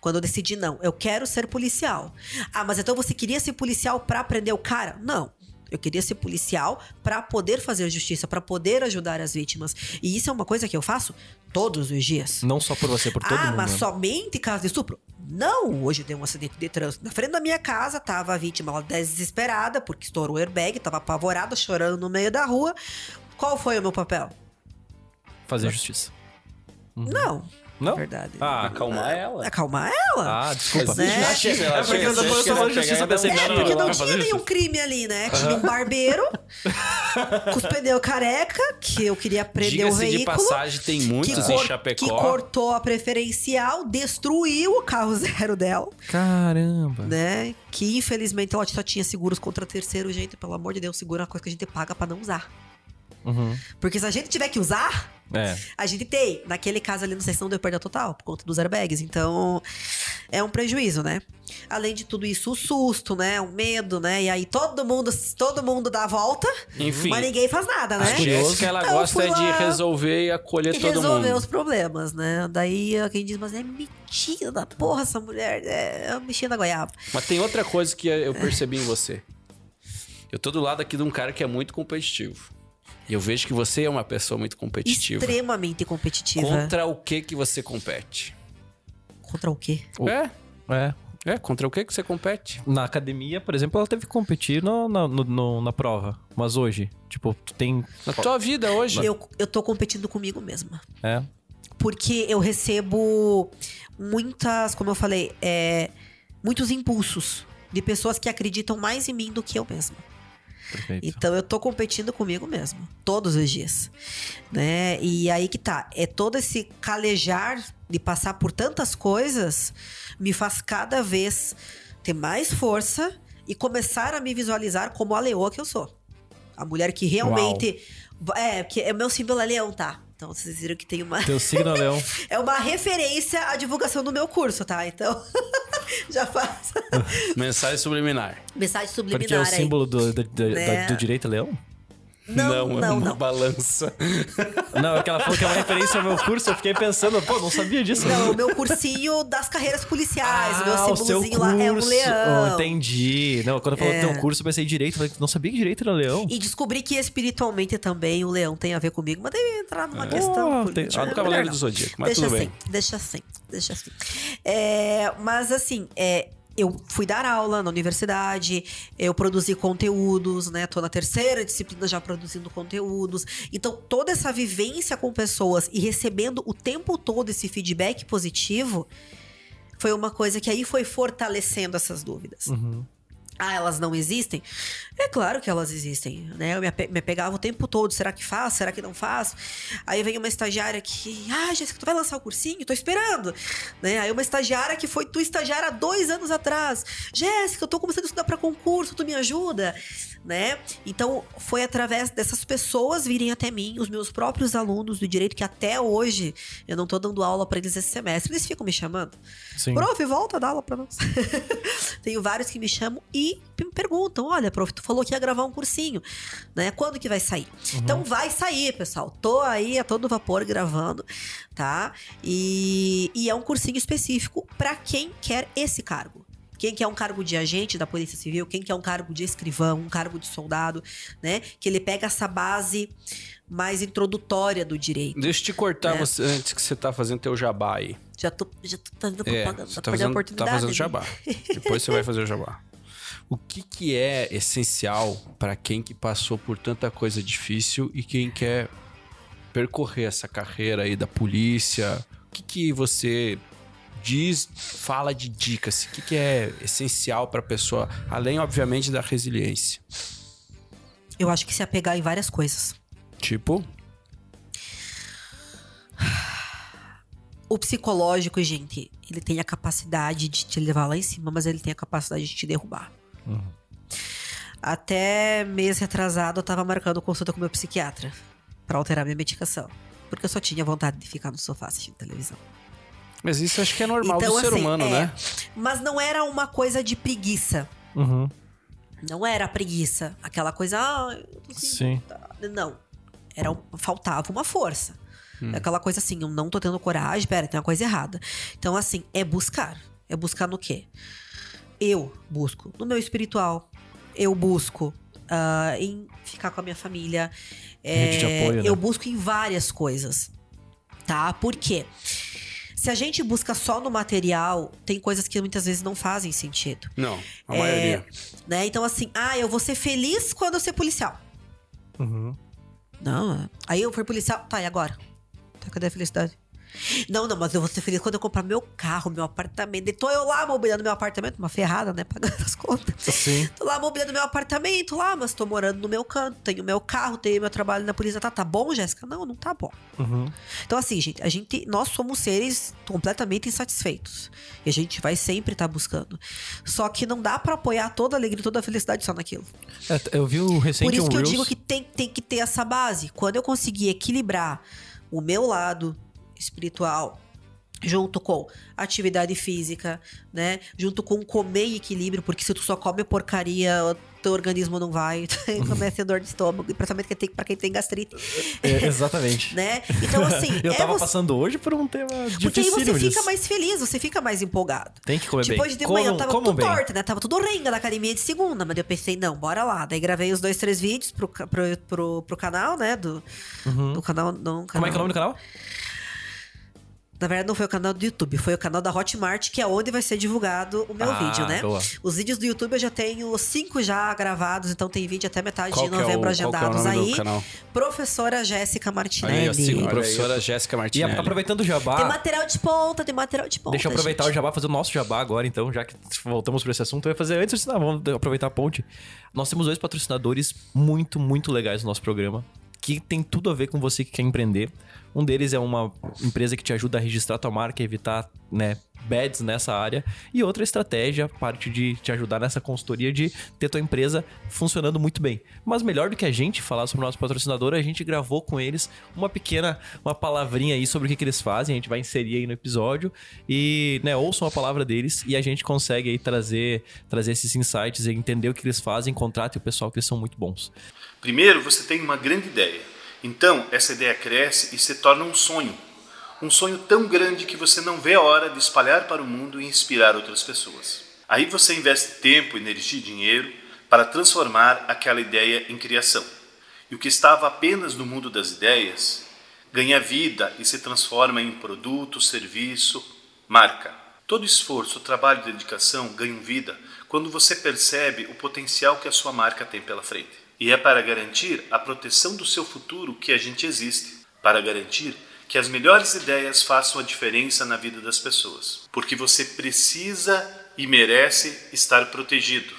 Quando eu decidi, não, eu quero ser policial. Ah, mas então você queria ser policial pra prender o cara? Não. Eu queria ser policial pra poder fazer justiça, pra poder ajudar as vítimas. E isso é uma coisa que eu faço todos os dias. Não só por você, por todo ah, mundo. mas né? somente caso de estupro? Não, hoje deu um acidente de trânsito. Na frente da minha casa, tava a vítima ela desesperada, porque estourou o airbag, tava apavorada, chorando no meio da rua. Qual foi o meu papel? Fazer justiça. Não, Não? verdade. Ah, Acalmar ela. Acalmar ela. Ah, desculpa. Né? É porque eu tô falando justiça, pensei, É, não, porque não, não tinha nenhum crime ali, né? Tinha um barbeiro com os pneus careca, que eu queria prender o Diga-se de veículo. passagem, tem que, muitos em Chapecó. que cortou a preferencial, destruiu o carro zero dela. Caramba. né? Que infelizmente ela só tinha seguros contra terceiro, gente. Pelo amor de Deus, seguro é uma coisa que a gente paga pra não usar. Uhum. Porque se a gente tiver que usar, É. a gente tem. Naquele caso ali, não sei se não deu perda total, por conta dos airbags. Então, é um prejuízo, né? Além de tudo isso, o susto, né? O medo, né? E aí todo mundo, todo mundo dá a volta, Enfim, mas ninguém faz nada, né? a Jéssica, ela Então, gosta fui de resolver e acolher E todo resolver mundo. os problemas, né? Daí quem diz, mas é mentira da porra essa mulher. É, é uma bichinha da goiaba. Mas tem outra coisa que eu percebi em você. Eu tô do lado aqui de um cara que é muito competitivo. E eu vejo que você é uma pessoa muito competitiva. Extremamente competitiva. Contra o que que você compete? Contra o quê? O- É, É. é, contra o que que você compete? Na academia, por exemplo, ela teve que competir no, na- no- no- na prova. Mas hoje, tipo, tu tem. Na tua vida hoje. Eu, eu tô competindo comigo mesma. É. Porque eu recebo muitas, como eu falei, é, muitos impulsos de pessoas que acreditam mais em mim do que eu mesma. Perfeito. Então eu tô competindo comigo mesmo, todos os dias, né? E aí que tá, é todo esse calejar de passar por tantas coisas me faz cada vez ter mais força e começar a me visualizar como a leoa que eu sou. A mulher que realmente é, que é meu símbolo é leão, tá? Então vocês viram que tem uma Teu signo é leão. é uma referência à divulgação do meu curso, tá? Então, Já faz. Mensagem subliminar. Mensagem Porque subliminar é o aí. símbolo do, do, do, Né? do direito leão? Não, é não, uma não. balança. Não, é que ela falou que é uma referência ao meu curso, eu fiquei pensando, pô, não sabia disso. Não, o meu cursinho das carreiras policiais. o meu Ah, o seu símbolozinho lá é um leão. Oh, entendi. Não, quando falou É. um curso, eu pensei direito. Falei, não sabia que direito era leão. E descobri que espiritualmente também o leão tem a ver comigo, mas deve entrar numa questão Oh, tem- ah, do Cavaleiro do não. Zodíaco, mas deixa tudo bem. assim, deixa assim, deixa assim. É, mas assim, é, eu fui dar aula na universidade, eu produzi conteúdos, né? Tô na terceira disciplina já produzindo conteúdos. Então, toda essa vivência com pessoas e recebendo o tempo todo esse feedback positivo foi uma coisa que aí foi fortalecendo essas dúvidas. Ah, elas não existem? É claro que elas existem, né? Eu me, ape- me pegava o tempo todo, será que faço? Será que não faço? Aí vem uma estagiária que, ah, Jéssica, tu vai lançar o cursinho? Tô esperando, né? Aí uma estagiária que foi tu estagiária há dois anos atrás. Jéssica, eu tô começando a estudar para concurso, tu me ajuda, né? Então, foi através dessas pessoas virem até mim, os meus próprios alunos do direito, que até hoje eu não tô dando aula para eles esse semestre, eles ficam me chamando. Sim. Prof, volta a dar aula pra nós. Tenho vários que me chamam e me perguntam: olha, prof, tu falou que ia gravar um cursinho, né? Quando que vai sair? Então vai sair, pessoal. Tô aí a todo vapor gravando, tá? E, e é um cursinho específico pra quem quer esse cargo. Quem quer um cargo de agente da Polícia Civil, quem quer um cargo de escrivão, um cargo de soldado, né? Que ele pega essa base mais introdutória do direito. Deixa eu te cortar É. você, antes que você tá fazendo teu jabá aí. Já tô, já tô fazendo É, propaganda, você tá tá fazendo, tá oportunidade. fazendo né? jabá. Depois você vai fazer o jabá. O que, que é essencial para quem que passou por tanta coisa difícil e quem quer percorrer essa carreira aí da polícia? O que, que você diz, fala de dicas? O que, que é essencial para a pessoa, além, obviamente, da resiliência? Eu acho que se apegar em várias coisas. Tipo, O psicológico, gente, ele tem a capacidade de te levar lá em cima, mas ele tem a capacidade de te derrubar. Até mês retrasado, eu tava marcando consulta com meu psiquiatra pra alterar minha medicação. Porque eu só tinha vontade de ficar no sofá assistindo televisão. Mas isso acho que é normal Então, do ser assim, humano, é. né? Mas não era uma coisa de preguiça. Uhum. Não era preguiça. Aquela coisa, ah, Sim. Não. Era, faltava uma força. Hum. É Aquela coisa assim, eu não tô tendo coragem, pera, tem uma coisa errada. Então, assim, é buscar. É buscar no quê? Eu busco no meu espiritual. Eu busco ah, em ficar com a minha família. Rede de É, apoio, né? Eu busco em várias coisas. Tá? Por quê? Se a gente busca só no material, tem coisas que muitas vezes não fazem sentido. Não, a É, maioria. Né? Então, assim, ah, eu vou ser feliz quando eu ser policial. Uhum. Não, é. aí eu fui policial. Tá, e agora? Tá, cadê a felicidade? Não, não, mas eu vou ser feliz quando eu comprar meu carro, meu apartamento. E tô eu lá mobiliando meu apartamento, uma ferrada, né? Pagando as contas. Sim. Tô lá mobiliando meu apartamento lá, mas tô morando no meu canto, tenho meu carro, tenho meu trabalho na polícia. Tá, tá bom, Jéssica? Não, não tá bom. Uhum. Então, assim, gente, a gente, nós somos seres completamente insatisfeitos. E a gente vai sempre estar buscando. Só que não dá pra apoiar toda a alegria, toda a felicidade só naquilo. É, eu vi o recente Por isso um que eu Reels. digo que tem, tem que ter essa base. Quando eu conseguir equilibrar o meu lado espiritual junto com atividade física, né? Junto com comer equilíbrio, porque se tu só come porcaria, o teu organismo não vai. Começa a ter dor de estômago, principalmente quem tem, pra quem tem gastrite, É, exatamente. né? Então, assim, eu é tava você- passando hoje por um tema porque aí você fica disso. mais feliz, você fica mais empolgado. Tem que comer Tipo, bem. hoje de manhã eu tava tudo bem. torta, né? Tava tudo renga na academia de segunda, mas eu pensei, não, bora lá. Daí gravei os dois, três vídeos pro, pro, pro, pro canal, né? Do, do canal, não, canal. Como é que é o nome do canal? Na verdade, não foi o canal do YouTube, foi o canal da Hotmart, que é onde vai ser divulgado o meu Ah, vídeo, né? boa. Os vídeos do YouTube eu já tenho cinco já gravados, então tem vídeo até metade Qual de é o- novembro qual que é o agendados nome do aí. canal? Professora Jéssica aí, Martinelli. ó, siga a Olha professora Jéssica E Martinelli. aproveitando o jabá, Tem material de ponta, tem material de ponta. deixa eu aproveitar o gente. jabá, fazer o nosso jabá agora, então, já que voltamos para esse assunto, eu ia fazer antes, não, vamos aproveitar a ponte. Nós temos dois patrocinadores muito, muito legais no nosso programa, que tem tudo a ver com você que quer empreender. Um deles é uma empresa que te ajuda a registrar tua marca, evitar, né, bads nessa área. E outra estratégia, parte de te ajudar nessa consultoria de ter tua empresa funcionando muito bem. Mas melhor do que a gente falar sobre o nosso patrocinador, a gente gravou com eles uma pequena, uma palavrinha aí sobre o que, que eles fazem. A gente vai inserir aí no episódio e, né, ouçam a palavra deles e a gente consegue aí trazer, trazer esses insights e entender o que eles fazem, contrate o pessoal que eles são muito bons. Primeiro, você tem uma grande ideia. Então, essa ideia cresce e se torna um sonho um sonho tão grande que você não vê a hora de espalhar para o mundo e inspirar outras pessoas. Aí você investe tempo, energia e dinheiro para transformar aquela ideia em criação. E o que estava apenas no mundo das ideias ganha vida e se transforma em produto, serviço, marca. Todo esforço, trabalho e dedicação ganham vida quando você percebe o potencial que a sua marca tem pela frente. E é para garantir a proteção do seu futuro que a gente existe, para garantir que as melhores ideias façam a diferença na vida das pessoas, porque você precisa e merece estar protegido.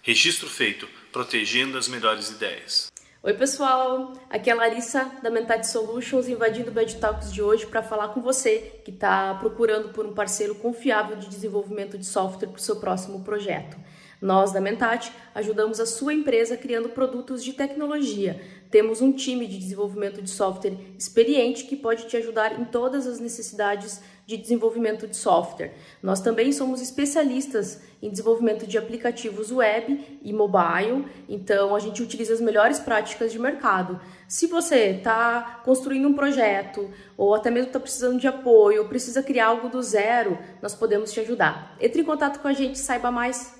Registro feito, protegendo as melhores ideias. Oi, pessoal! Aqui é a Larissa da Mentat Solutions invadindo o Bad Talks de hoje para falar com você que está procurando por um parceiro confiável de desenvolvimento de software para o seu próximo projeto. Nós, da Mentat, ajudamos a sua empresa criando produtos de tecnologia. Temos um time de desenvolvimento de software experiente que pode te ajudar em todas as necessidades de desenvolvimento de software. Nós também somos especialistas em desenvolvimento de aplicativos web e mobile, então a gente utiliza as melhores práticas de mercado. Se você está construindo um projeto ou até mesmo está precisando de apoio ou precisa criar algo do zero, nós podemos te ajudar. Entre em contato com a gente, saiba mais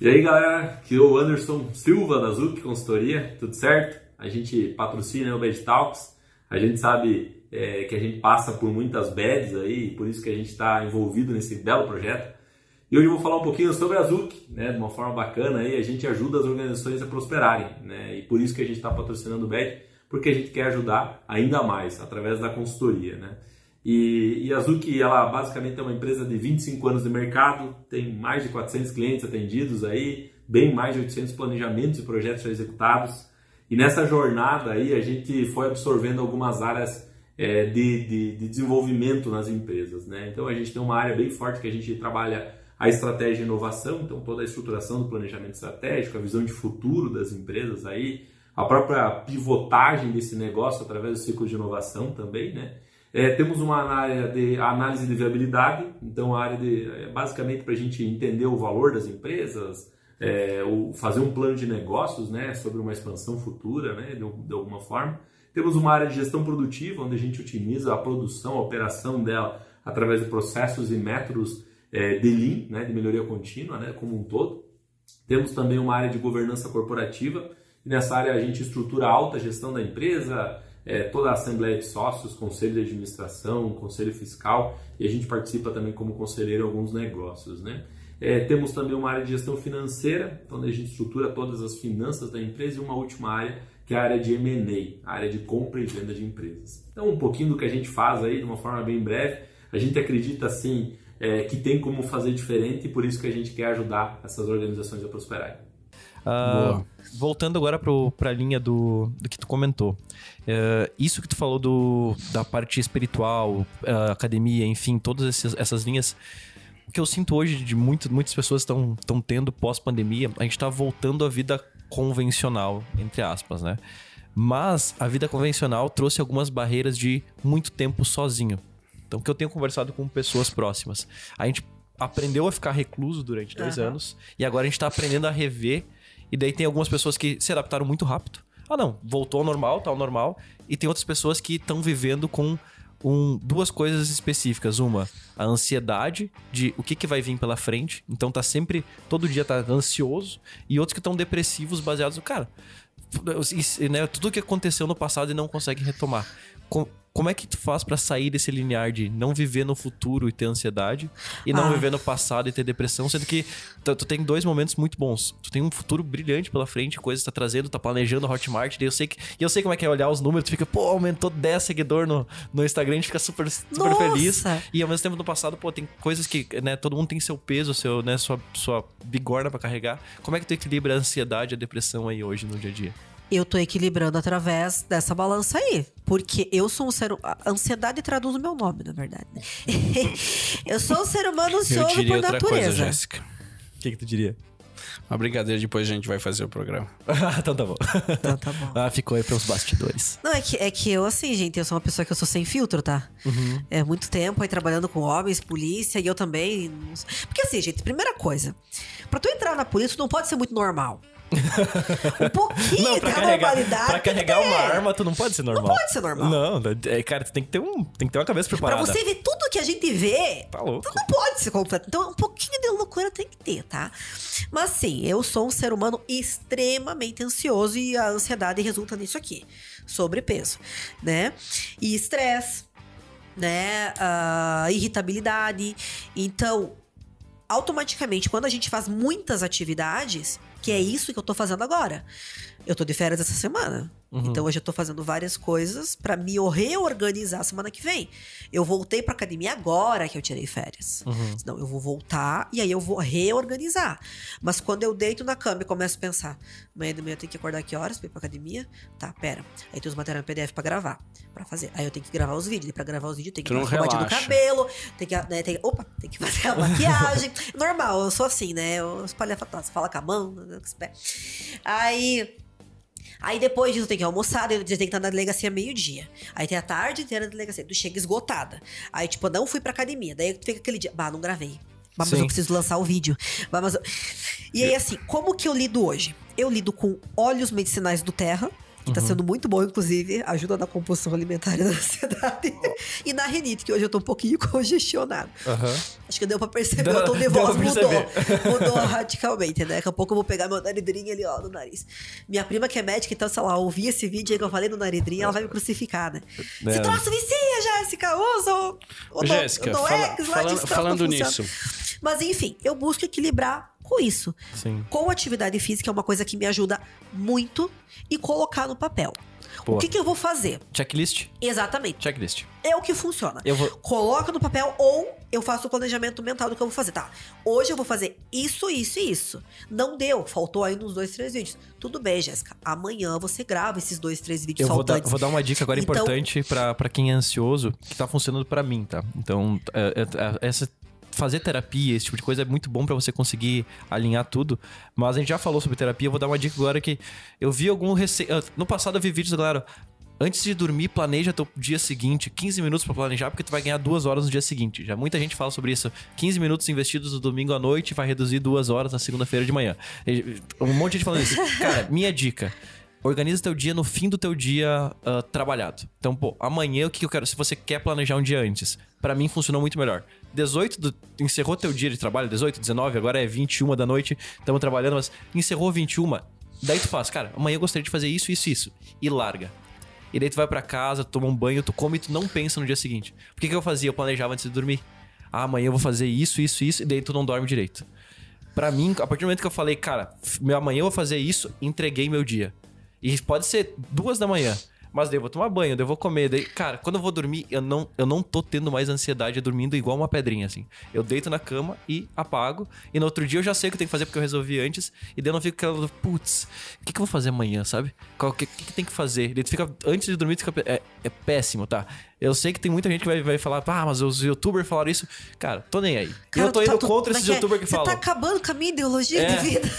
e aí galera, aqui é o Anderson Silva da Zuc Consultoria, tudo certo? A gente patrocina o Bad Talks, a gente sabe é, que a gente passa por muitas bads aí, por isso que a gente está envolvido nesse belo projeto. E hoje eu vou falar um pouquinho sobre a Zuc, né, de uma forma bacana aí, a gente ajuda as organizações a prosperarem, né, e por isso que a gente está patrocinando o Bad, porque a gente quer ajudar ainda mais através da consultoria, né. E, e a Zuki, ela basicamente é uma empresa de 25 anos de mercado, tem mais de 400 clientes atendidos aí, bem mais de 800 planejamentos e projetos executados. E nessa jornada aí a gente foi absorvendo algumas áreas é, de, de, de, desenvolvimento nas empresas. Né? Então a gente tem uma área bem forte que a gente trabalha a estratégia e inovação, então toda a estruturação do planejamento estratégico, a visão de futuro das empresas aí, a própria pivotagem desse negócio através do ciclo de inovação também, né? É, temos uma área de análise de viabilidade, então a área de é basicamente para a gente entender o valor das empresas, é, fazer um plano de negócios, né, sobre uma expansão futura, né, de, de, alguma forma. Temos uma área de gestão produtiva, onde a gente otimiza a produção, a operação dela através de processos e métodos é, de Lean, né, de melhoria contínua, né, como um todo. Temos também uma área de governança corporativa, e nessa área a gente estrutura a alta gestão da empresa, é, toda a Assembleia de Sócios, Conselho de Administração, Conselho Fiscal e a gente participa também como conselheiro em alguns negócios. Né? É, temos também uma área de gestão financeira, onde a gente estrutura todas as finanças da empresa e uma última área que é a área de M&A, a área de compra e venda de empresas. Então, um pouquinho do que a gente faz aí, de uma forma bem breve, a gente acredita assim é, que tem como fazer diferente e por isso que a gente quer ajudar essas organizações a prosperarem. Uh, voltando agora para a linha do, do que tu comentou. Uh, isso que tu falou do, da parte espiritual, uh, academia, enfim, todas essas, essas linhas. O que eu sinto hoje de muito, muitas pessoas estão tendo pós-pandemia, a gente está voltando à vida convencional, entre aspas, né? Mas a vida convencional trouxe algumas barreiras de muito tempo sozinho. Então, que eu tenho conversado com pessoas próximas. A gente aprendeu a ficar recluso durante dois uhum. anos e agora a gente está aprendendo a rever e daí tem algumas pessoas que se adaptaram muito rápido. Ah, não, voltou ao normal, tá ao normal. E tem outras pessoas que estão vivendo com um, duas coisas específicas. Uma, a ansiedade de o que, que vai vir pela frente. Então tá sempre, todo dia tá ansioso. E outros que estão depressivos, baseados no, cara, né, tudo que aconteceu no passado e não consegue retomar. Com, como é que tu faz para sair desse linear de não viver no futuro e ter ansiedade e não ah. viver no passado e ter depressão, sendo que tu, tu, tem dois momentos muito bons. Tu tem um futuro brilhante pela frente, coisas tá trazendo, tá planejando a Hotmart, e eu sei que e eu sei como é que é olhar os números, tu fica, pô, aumentou 10 seguidores no, no Instagram, a gente fica super, super feliz. E ao mesmo tempo no passado, pô, tem coisas que, né, todo mundo tem seu peso, seu, né, sua sua bigorna para carregar. Como é que tu equilibra a ansiedade e a depressão aí hoje no dia a dia? Eu tô equilibrando através dessa balança aí. Porque eu sou um ser. A ansiedade traduz o meu nome, na verdade. né? eu sou um ser humano Eu ansioso diria por outra natureza. coisa, Jéssica. O que, que tu diria? Uma brincadeira, depois a gente vai fazer o programa. então tá bom. Então tá bom. Ah, ficou aí pros bastidores. Não, é que, é que eu, assim, gente, eu sou uma pessoa que eu sou sem filtro, tá? Uhum. É muito tempo aí trabalhando com homens, polícia, e eu também. Porque assim, gente, primeira coisa, pra tu entrar na polícia, tu não pode ser muito normal. Um pouquinho Não, pra da carregar, normalidade. pra carregar uma arma, tu não pode ser normal. pode ser normal. Não, é, cara, tu tem que ter um, tem que ter uma cabeça Pra preparada. você ver tudo que a gente vê, Tá louco. tu não pode ser completo. Então, um pouquinho de loucura tem que ter, tá? Mas sim, eu sou um ser humano extremamente ansioso e a ansiedade resulta nisso aqui: sobrepeso, né? E estresse, né? Ah, irritabilidade. Então, automaticamente, quando a gente faz muitas atividades, que é isso que eu tô fazendo agora. Eu tô de férias essa semana. Então hoje eu tô fazendo várias coisas pra me reorganizar semana que vem. Eu voltei pra academia agora que eu tirei férias. Senão eu vou voltar e aí eu vou reorganizar. Mas quando eu deito na cama e começo a pensar, amanhã de manhã eu tenho que acordar que horas pra ir pra academia? Tá, pera. Aí tem os materiais PDF pra gravar, pra fazer. Aí eu tenho que gravar os vídeos. E pra gravar os vídeos tem que fazer o batido do cabelo, tem que, né, tem, opa, tem que fazer a maquiagem. Normal, eu sou assim, né? Eu espalhafatosa, fala com a mão, né, com os pés. Aí. Aí depois disso tem que almoçar, daí tem que estar na delegacia meio-dia. Aí tem a tarde inteira na delegacia. Tu chega esgotada. Aí, tipo, eu não fui pra academia. Daí tu fica aquele dia. Bah, não gravei. Bah, mas Sim. eu preciso lançar o vídeo. Bah, mas eu- E aí, assim, como que eu lido hoje? Eu lido com óleos medicinais do Terra. Que tá sendo muito bom, inclusive, ajuda na composição alimentar e na ansiedade. e na renite, que hoje eu tô um pouquinho congestionado. Aham. Acho que deu pra perceber, Deu- deu voz pra mudou. Mudou radicalmente, né? Daqui a pouco eu vou pegar meu naridrinho ali, ó, no nariz. Minha prima que é médica, então, sei lá, ouvir esse vídeo aí que eu falei do naridrinho, ela vai me crucificar, né? É. Esse troço vicia, Jéssica, usa o, o, Jéssica, fala- X lá falando- falando nisso. Mas enfim, eu busco equilibrar com isso. Sim. Com atividade física é uma coisa que me ajuda muito e colocar no papel. Boa. O que, que eu vou fazer? Checklist? Exatamente. Checklist. É o que funciona. Eu vou. Coloca no papel ou eu faço o planejamento mental do que eu vou fazer. Tá, hoje eu vou fazer isso, isso e isso. Não deu, faltou aí nos dois, três vídeos. Tudo bem, Jéssica. Amanhã você grava esses dois, três vídeos Eu vou dar, vou dar uma dica agora Então- importante pra pra quem é ansioso, que tá funcionando pra mim, tá? Então, é- é- é- essa fazer terapia, esse tipo de coisa é muito bom pra você conseguir alinhar tudo. Mas a gente já falou sobre terapia, eu vou dar uma dica agora que eu vi algum rece... ah, no passado eu vi vídeos, galera, Antes de dormir, planeja teu dia seguinte, 15 minutos pra planejar, porque tu vai ganhar duas horas no dia seguinte. Já muita gente fala sobre isso. 15 minutos investidos no domingo à noite vai reduzir duas horas na segunda-feira de manhã. Um monte de gente falando isso. Cara, minha dica. Organiza teu dia no fim do teu dia ah, trabalhado. Então, pô, amanhã o que eu quero? Se você quer planejar um dia antes, Pra mim funcionou muito melhor. 18, do, encerrou teu dia de trabalho, 18, 19, agora é 21 da noite, estamos trabalhando, mas encerrou 21, daí tu faz, cara, amanhã eu gostaria de fazer isso, isso, isso. E larga. E daí tu vai pra casa, toma um banho, tu come e tu não pensa no dia seguinte. Por que, que eu fazia? Eu planejava antes de dormir. Ah, amanhã eu vou fazer isso, isso, isso, e daí tu não dorme direito. Pra mim, a partir do momento que eu falei, cara, meu, amanhã eu vou fazer isso, entreguei meu dia. E pode ser duas da manhã. Mas daí eu vou tomar banho, daí eu vou comer. Daí, cara, quando eu vou dormir, eu não, eu não tô tendo mais ansiedade dormindo igual uma pedrinha, assim. Eu deito na cama e apago. E no outro dia eu já sei o que eu tenho que fazer porque eu resolvi antes. E daí eu não fico aquela, putz, o que, que eu vou fazer amanhã, sabe? O que, que, que tem que fazer? Daí tu fica, antes de dormir, tu fica, é, é péssimo, tá? Eu sei que tem muita gente que vai, vai falar, ah, mas os youtubers falaram isso. Cara, tô nem aí. Cara, eu tô tu tá- indo tu- contra é esses que é? youtubers que Você falam. tá acabando com a minha ideologia É. de vida.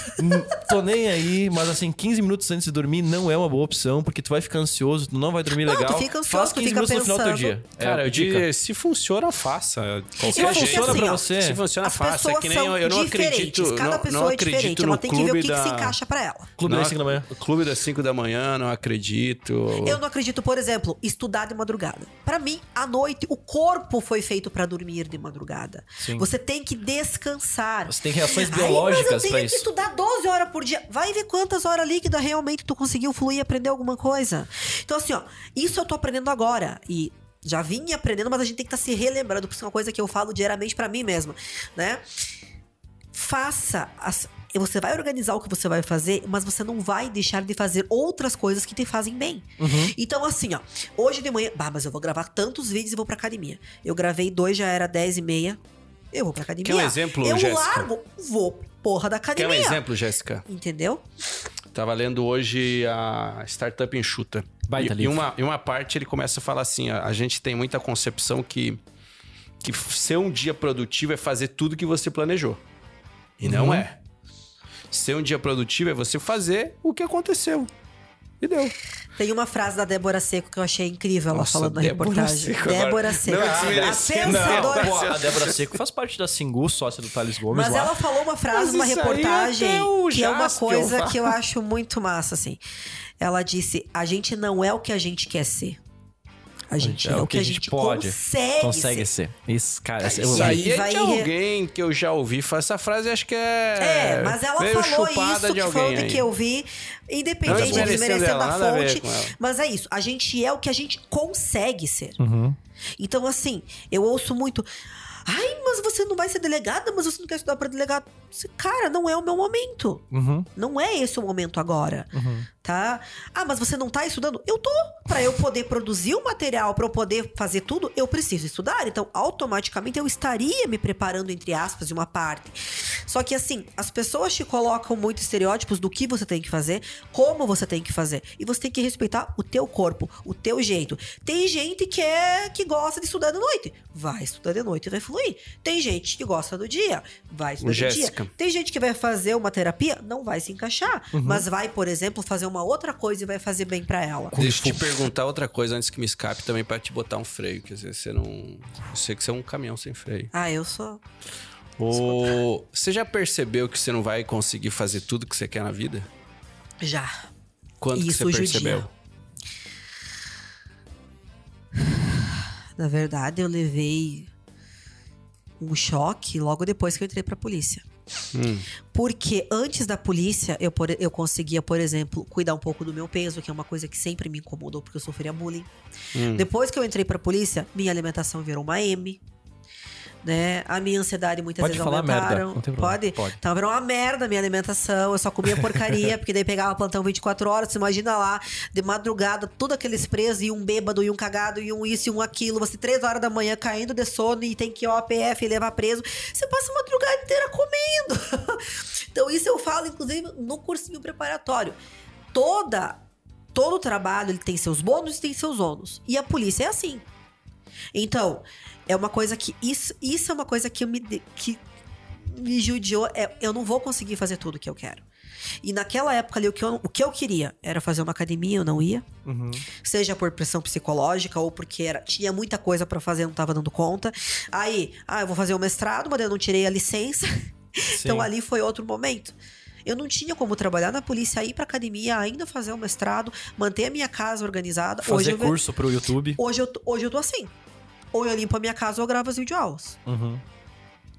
Tô nem aí, mas assim, 15 minutos antes de dormir não é uma boa opção, porque tu vai ficar ansioso, tu não vai dormir Não, legal. tu fica ansioso, Faz tu 15 fica minutos no final do teu pensando. dia. É Cara, a eu diria, se funciona, faça. Qualquer Se jeito. funciona assim, pra você. Se funciona, As faça. É pessoas que nem são eu, eu não diferentes. acredito. Cada não, pessoa não é diferente. Ela tem que ver o clube que, que da... se encaixa pra ela. Clube não, das 5 da manhã. o Clube das 5 da manhã, não acredito. Eu não acredito, por exemplo, estudar de madrugada. Pra mim, à noite, o corpo foi feito pra dormir de madrugada. Sim. Você tem que descansar. Você tem reações Ai, mas eu biológicas tenho que isso. estudar 12 horas por dia. Vai ver quantas horas líquidas realmente tu conseguiu fluir e aprender alguma coisa. Então, assim, ó, isso eu tô aprendendo agora. E já vinha aprendendo, mas a gente tem que estar se relembrando, porque isso é uma coisa que eu falo diariamente pra mim mesma, né? Faça as. Você vai organizar o que você vai fazer, mas você não vai deixar de fazer outras coisas que te fazem bem. Uhum. Então, assim, ó, hoje de manhã. Bah, mas eu vou gravar tantos vídeos e vou pra academia. Eu gravei dois, já era 10 e meia. Eu vou pra academia. Quer um exemplo, Eu Jéssica? largo, vou, porra da Quer academia. um exemplo, Jéssica? Entendeu? Tava lendo hoje a Startup Enxuta. Baita e, e uma, e uma parte ele começa a falar assim: ó, a gente tem muita concepção que, que ser um dia produtivo é fazer tudo que você planejou. E Uhum. não é. Ser um dia produtivo é você fazer o que aconteceu. E deu. Tem uma frase da Débora Seco que eu achei incrível, ela Nossa, falando na Débora reportagem. Seco. Débora Seco. Não, a pensadora. Pô, a Débora Seco faz parte da Singu, sócia do Thales Gomes Mas lá. ela falou uma frase numa reportagem o que é uma coisa que eu acho muito massa, assim. Ela disse: a gente não é o que a gente quer ser. A gente é, o que a gente, pode. consegue, Consegue ser. ser. Isso, cara. Isso eu- Isso aí é vai de alguém que eu já ouvi. falar Essa frase acho que é. É, mas ela meio falou isso de que foi alguém aí. que eu vi, independente, desmerecendo desmerecendo a fonte. Mas é isso, a gente é o que a gente consegue ser. Uhum. Então, assim, eu ouço muito. Ai, mas você não vai ser delegada, mas você não quer estudar para delegado. Cara, não é o meu momento. Uhum. Não é esse o momento agora, Uhum. tá? Ah, mas você não tá estudando? Eu tô. Pra eu poder produzir o material, pra eu poder fazer tudo, eu preciso estudar. Então, automaticamente eu estaria me preparando entre aspas de uma parte. Só que assim, as pessoas te colocam muitos estereótipos do que você tem que fazer, como você tem que fazer, e você tem que respeitar o teu corpo, o teu jeito. Tem gente que é que gosta de estudar de noite, vai estudar de noite e vai fluir. Tem gente que gosta do dia, vai estudar Ô, de dia. Tem gente que vai fazer uma terapia, não vai se encaixar, mas vai, por exemplo, fazer uma outra coisa e vai fazer bem pra ela. Deixa eu te perguntar outra coisa antes que me escape também pra te botar um freio. Quer dizer, você não. Eu sei que você é um caminhão sem freio. Ah, eu sou. Ô, Você já percebeu que você não vai conseguir fazer tudo que você quer na vida? Já. Quando que Isso você judia. percebeu? Na verdade, eu levei um choque logo depois que eu entrei pra polícia. Hum. Porque antes da polícia, eu, por- eu conseguia, por exemplo, cuidar um pouco do meu peso, que é uma coisa que sempre me incomodou, porque eu sofria bullying. Hum. Depois que eu entrei pra polícia, minha alimentação virou uma M. Né? A minha ansiedade muitas Pode vezes falar merda, aumentaram. não tem problema. Pode? Pode. Tava virando uma merda a minha alimentação. Eu só comia porcaria, porque daí pegava plantão 24 horas. Você imagina lá, de madrugada, tudo aqueles presos, e um bêbado, e um cagado, e um isso, e um aquilo. Você, três horas da manhã, caindo de sono, e tem que ir ao APF e levar preso. Você passa a madrugada inteira comendo. então, isso eu falo, inclusive, no cursinho preparatório. Toda, todo trabalho ele tem seus bônus e tem seus ônus. E a polícia é assim. Então, é uma coisa que. Isso, isso é uma coisa que eu me. que me judiou. É, eu não vou conseguir fazer tudo que eu quero. E naquela época ali, o que eu, o que eu queria era fazer uma academia, eu não ia. Uhum. Seja por pressão psicológica ou porque era, tinha muita coisa pra fazer, eu não tava dando conta. Aí, ah, eu vou fazer o mestrado, mas eu não tirei a licença. Então ali foi outro momento. Eu não tinha como trabalhar na polícia, ir pra academia, ainda fazer o mestrado, manter a minha casa organizada. hoje Fazer eu, ve- curso pro YouTube. hoje, eu, hoje eu tô assim. Ou eu limpo a minha casa ou eu gravo as videoaulas. Uhum.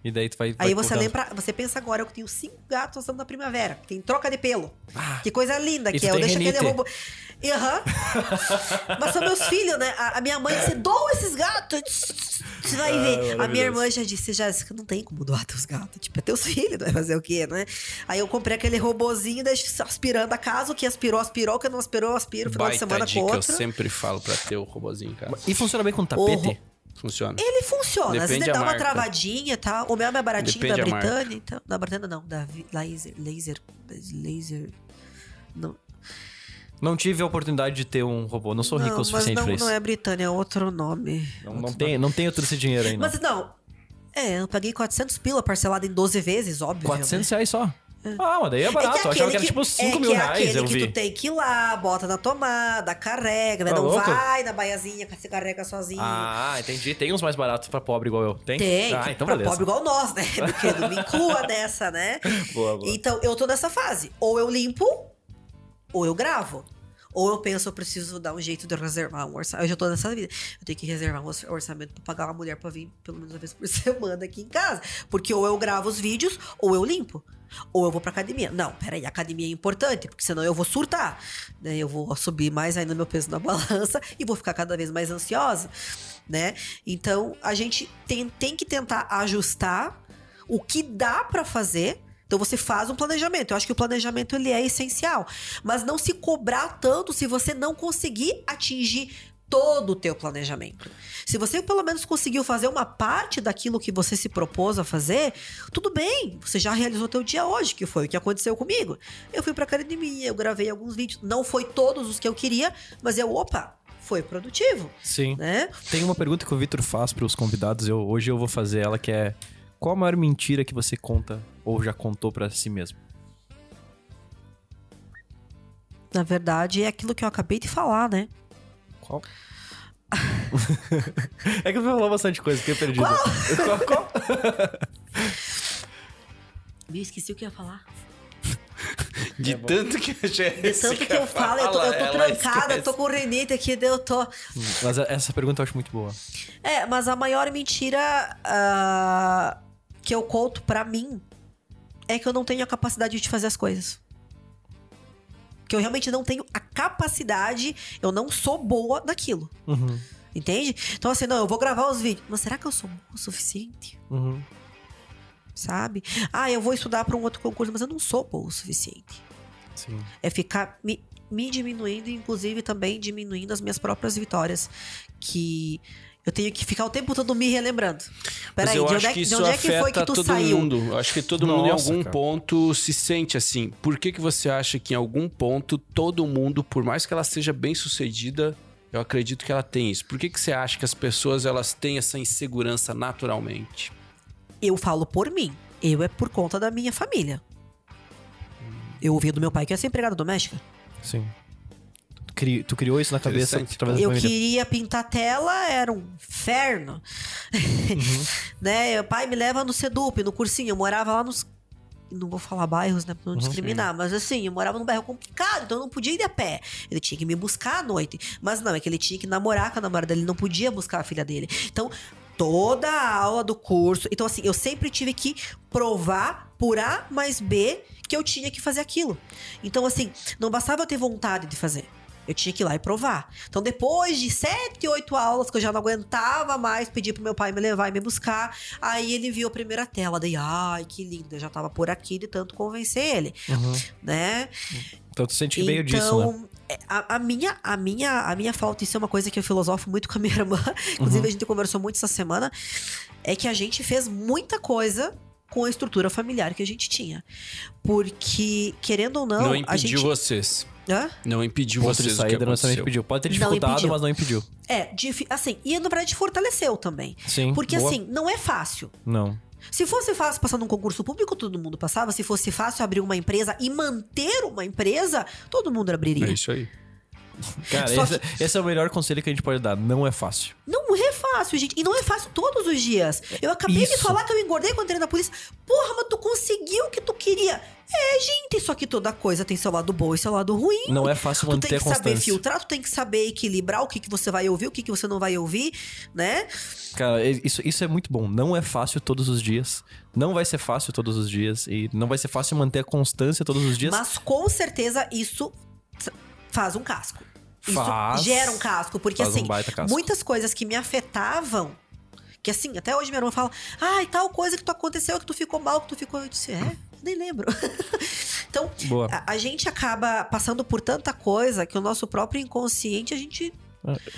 E daí tu vai. vai Aí você colocando. lembra, você pensa agora, eu tenho cinco gatos passando na primavera. Tem troca de pelo. Ah, Que coisa linda E que tu é. Eu tem deixo aquele rinite. robô. E, Aham. Mas são meus filhos, né? A, a minha mãe disse: doa esses gatos. Você vai Ah, ver. a minha irmã já disse: Jéssica, não tem como doar teus gatos. Tipo, é teus filhos, vai fazer o quê, né? Aí eu comprei aquele robozinho, deixo aspirando a casa. O que aspirou, aspirou. O que não aspirou, aspiro. Final de Baita semana dica, com eu outra. sempre falo pra ter o robozinho em casa. E funciona bem com tapete? Horror. Funciona. Ele funciona. Às vezes Depende ele dá uma marca. travadinha e tal. O meu é mais baratinho Depende da. Britânia. Então, da Britânia não, da Laser. Laser. Laser. Não, Não tive a oportunidade de ter um robô. Não sou rico não, o suficiente mas pra não, isso. não é Britânia, é outro nome. Não, não, tem, não tenho todo esse dinheiro ainda. Mas não. É, eu paguei 400 pila parcelado em 12 vezes, óbvio. 400 né? reais só. Ah, mas daí é barato. É eu achava que era tipo 5 é mil que é reais, aquele eu que vi. tu tem que ir lá, bota na tomada, carrega, né? Tá não louco? vai na baiazinha, você carrega sozinho. Ah, entendi. Tem uns mais baratos pra pobre igual eu. Tem? Tem, Ah, então pra beleza. pobre igual nós, né? Porque não me inclua nessa, né? Boa, boa. Então, eu tô nessa fase. Ou eu limpo, ou eu gravo. Ou eu penso, eu preciso dar um jeito de reservar um orçamento. Eu já tô nessa vida. Eu tenho que reservar um orça- orçamento pra pagar uma mulher pra vir pelo menos uma vez por semana aqui em casa. Porque ou eu gravo os vídeos, ou eu limpo. Ou eu vou pra academia. Não, peraí, academia é importante, porque senão eu vou surtar. Né? Eu vou subir mais ainda meu peso na balança e vou ficar cada vez mais ansiosa. Né? Então, a gente tem, tem que tentar ajustar o que dá pra fazer. Então você faz um planejamento. Eu acho que o planejamento ele é essencial, mas não se cobrar tanto se você não conseguir atingir todo o teu planejamento. Se você pelo menos conseguiu fazer uma parte daquilo que você se propôs a fazer, tudo bem, você já realizou teu dia hoje, que foi o que aconteceu comigo. Eu fui pra academia, eu gravei alguns vídeos, não foi todos os que eu queria, mas eu, opa, foi produtivo, Sim. né? Tem uma pergunta que o Vitor faz para os convidados, eu, hoje eu vou fazer ela, que é... Qual a maior mentira que você conta ou já contou pra si mesmo? Na verdade, é aquilo que eu acabei de falar, né? Qual? é que eu falou bastante coisa, fiquei perdido. Qual? Qual? Me esqueci o que eu ia falar. De tanto que a Jéssica De tanto que eu falo, eu tô, eu tô trancada, eu tô com renite aqui, eu tô. Mas essa pergunta eu acho muito boa. É, mas a maior mentira ah, que eu conto pra mim é que eu não tenho a capacidade de fazer as coisas. Que eu realmente não tenho a capacidade, eu não sou boa naquilo. Uhum, Entende? Então, assim, não, eu vou gravar os vídeos. Mas será que eu sou boa o suficiente? uhum. Sabe? Ah, eu vou estudar pra um outro concurso, mas eu não sou boa o suficiente. Sim. É ficar me, me diminuindo, inclusive também diminuindo as minhas próprias vitórias. Que eu tenho que ficar o tempo todo me relembrando. Mas Peraí, eu de acho onde, é, que de isso onde é que foi que afeta tu todo saiu? mundo. Eu acho que todo mundo em Nossa, algum cara. ponto se sente assim. Por que, que você acha que em algum ponto todo mundo, por mais que ela seja bem sucedida, eu acredito que ela tem isso. Por que, que você acha que as pessoas elas têm essa insegurança naturalmente? Eu falo por mim. Eu é por conta da minha família. Eu ouvi do meu pai que ia ser empregada doméstica. Sim. Tu, cri- tu criou isso na cabeça através da Eu família. queria pintar tela, era um inferno. Uhum. né? O pai me leva no Sedup, no cursinho. Eu morava lá nos. Não vou falar bairros, né? Pra não discriminar. Mas assim, eu morava num bairro complicado, então eu não podia ir a pé. Ele tinha que me buscar à noite. Mas não, é que ele tinha que namorar com a namorada dele, ele não podia buscar a filha dele. Então, toda a aula do curso. Então, assim, eu sempre tive que provar por A mais B que eu tinha que fazer aquilo. Então, assim, não bastava eu ter vontade de fazer. Eu tinha que ir lá e provar. Então, depois de sete, oito aulas que eu já não aguentava mais, pedi pro meu pai me levar e me buscar. Aí ele viu a primeira tela. Daí, ai, que lindo. Eu já tava por aqui de tanto convencer ele, Uhum. né? Então tu sente que veio disso, né? Então, é, a, a minha, a, minha, a minha falta, isso é uma coisa que eu filosofo muito com a minha irmã, inclusive Uhum. a gente conversou muito essa semana, é que a gente fez muita coisa com a estrutura familiar que a gente tinha. Porque, querendo ou não, Não, a impediu gente... você. Hã? Não impediu Ponto vocês de o que saída não necessariamente aconteceu. impediu. Pode ter Não dificultado, impediu. mas não impediu. É, assim, e na verdade fortaleceu também. Sim. Porque boa. assim, não é fácil. Não. Se fosse fácil passar num concurso público, todo mundo passava. Se fosse fácil abrir uma empresa e manter uma empresa, todo mundo abriria. É isso aí. Cara, esse, esse é o melhor conselho que a gente pode dar. Não é fácil. Não é fácil, gente. E não é fácil todos os dias. Eu acabei de Isso. falar que eu engordei quando entrei na polícia. Porra, mas tu conseguiu o que tu queria. É, gente, só que toda coisa tem seu lado bom e seu lado ruim. Não é fácil Tu manter tem a que saber constância. filtrar, tu tem que saber equilibrar o que, que você vai ouvir, o que, que você não vai ouvir, né? Cara, isso, isso é muito bom. Não é fácil todos os dias. Não vai ser fácil todos os dias. E não vai ser fácil manter a constância todos os dias. Mas com certeza isso faz um casco. Isso Faz. gera um casco, porque Faz um assim, baita casco. muitas coisas que me afetavam, que assim, até hoje minha irmã fala, ai, tal coisa que tu aconteceu, que tu ficou mal, que tu ficou. Eu disse, é, nem lembro. então, a, a gente acaba passando por tanta coisa que o nosso próprio inconsciente, a gente.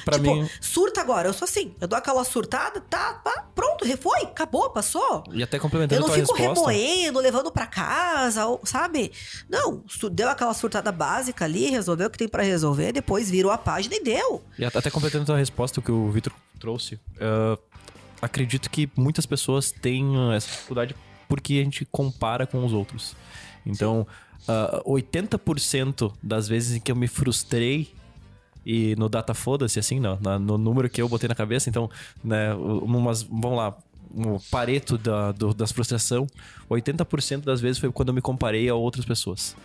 Pra tipo, mim. surta agora. Eu sou assim, eu dou aquela surtada, tá, pá, pronto, foi, acabou, passou. E até Eu complementando não tua fico resposta. remoendo, levando pra casa, sabe? Não, deu aquela surtada básica ali, resolveu o que tem pra resolver, depois virou a página e deu. E até completando tua resposta, que o Vitor trouxe. ah, acredito que muitas pessoas têm ah, essa dificuldade porque a gente compara com os outros. Então, ah, 80% das vezes em que eu me frustrei e no data foda-se, assim, não, na- no número que eu botei na cabeça, então, né, umas, vamos lá, o pareto da, do, das frustração, 80% das vezes foi quando eu me comparei a outras pessoas.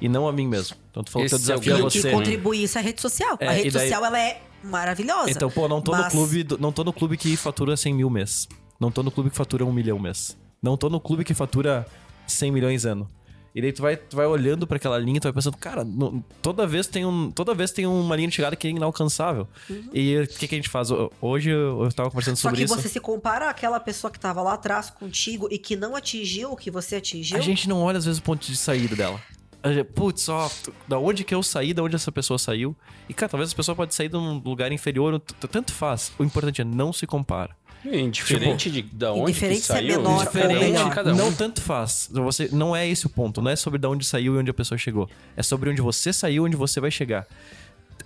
E não a mim mesmo. Então tu falou que Esse eu é desafio a grande o que você. contribui isso é a rede social. É, a rede daí- social, ela é maravilhosa. Então, pô, não tô no mas- clube, do- não tô no clube que fatura 100 mil mês. Não tô no clube que fatura 1 milhão mês. Não tô no clube que fatura 100 milhões ano. E daí tu vai, tu vai olhando pra aquela linha, tu vai pensando, cara, não- toda vez tem um, toda vez tem uma linha de chegada que é inalcançável. E o que, que a gente faz? Ho- Hoje eu, eu tava conversando Uhum. Só sobre que isso. você se compara àquela pessoa que tava lá atrás contigo e que não atingiu o que você atingiu. A gente não olha às vezes o ponto de saída dela. Putz, ó, da onde que eu saí, da onde essa pessoa saiu. E, cara, talvez essa pessoa pode sair de um lugar inferior, tanto faz. O importante é não se compara. Indiferente de da onde Indiferente que se é saiu, menor ou diferente melhor. de cada um. Não tanto faz. Você, não é esse o ponto. Não é sobre de onde saiu e onde a pessoa chegou. É sobre onde você saiu e onde você vai chegar.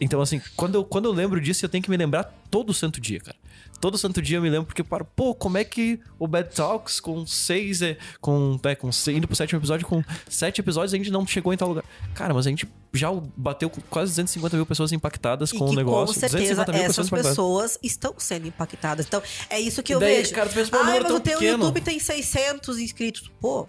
Então, assim, quando eu, quando eu lembro disso, eu tenho que me lembrar todo santo dia, cara. Todo santo dia eu me lembro, porque, paro, pô, como é que o Bad Talks com seis, com, é, com seis, indo pro sétimo episódio, com sete episódios, a gente não chegou em tal lugar. Cara, mas a gente já bateu quase 250 mil pessoas impactadas E com o negócio. com certeza 250 mil essas impactadas. pessoas estão sendo impactadas. Então, é isso que eu daí, vejo. cara, tu pensa, mas o teu pequeno." YouTube tem 600 inscritos. Pô,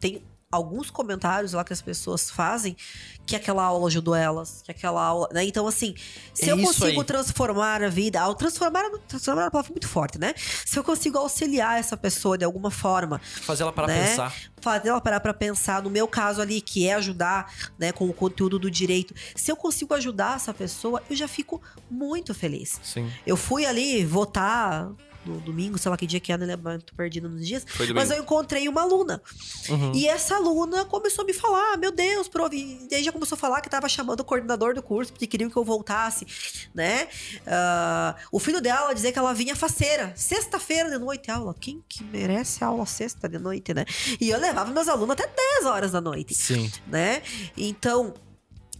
tem alguns comentários lá que as pessoas fazem que aquela aula ajudou elas, que aquela aula, né? Então assim, se É eu consigo aí. transformar a vida, ao transformar, transformar é uma palavra muito forte, né? Se eu consigo auxiliar essa pessoa de alguma forma, Fazer ela parar né? pensar. fazer ela parar pra pensar, no meu caso ali, que é ajudar, né, com o conteúdo do direito. Se eu consigo ajudar essa pessoa, eu já fico muito feliz. Sim. Eu fui ali votar no domingo, sei lá que dia que é, não lembro, tô perdida nos dias. Mas eu encontrei uma aluna. Uhum. E essa aluna começou a me falar, meu Deus, prof. E aí já começou a falar que tava chamando o coordenador do curso, porque queriam que eu voltasse, né? Ah, o filho dela dizer que ela vinha faceira. Sexta-feira de noite, aula. Quem que merece aula sexta de noite, né? E eu levava meus alunos até 10 horas da noite Sim. né? Então,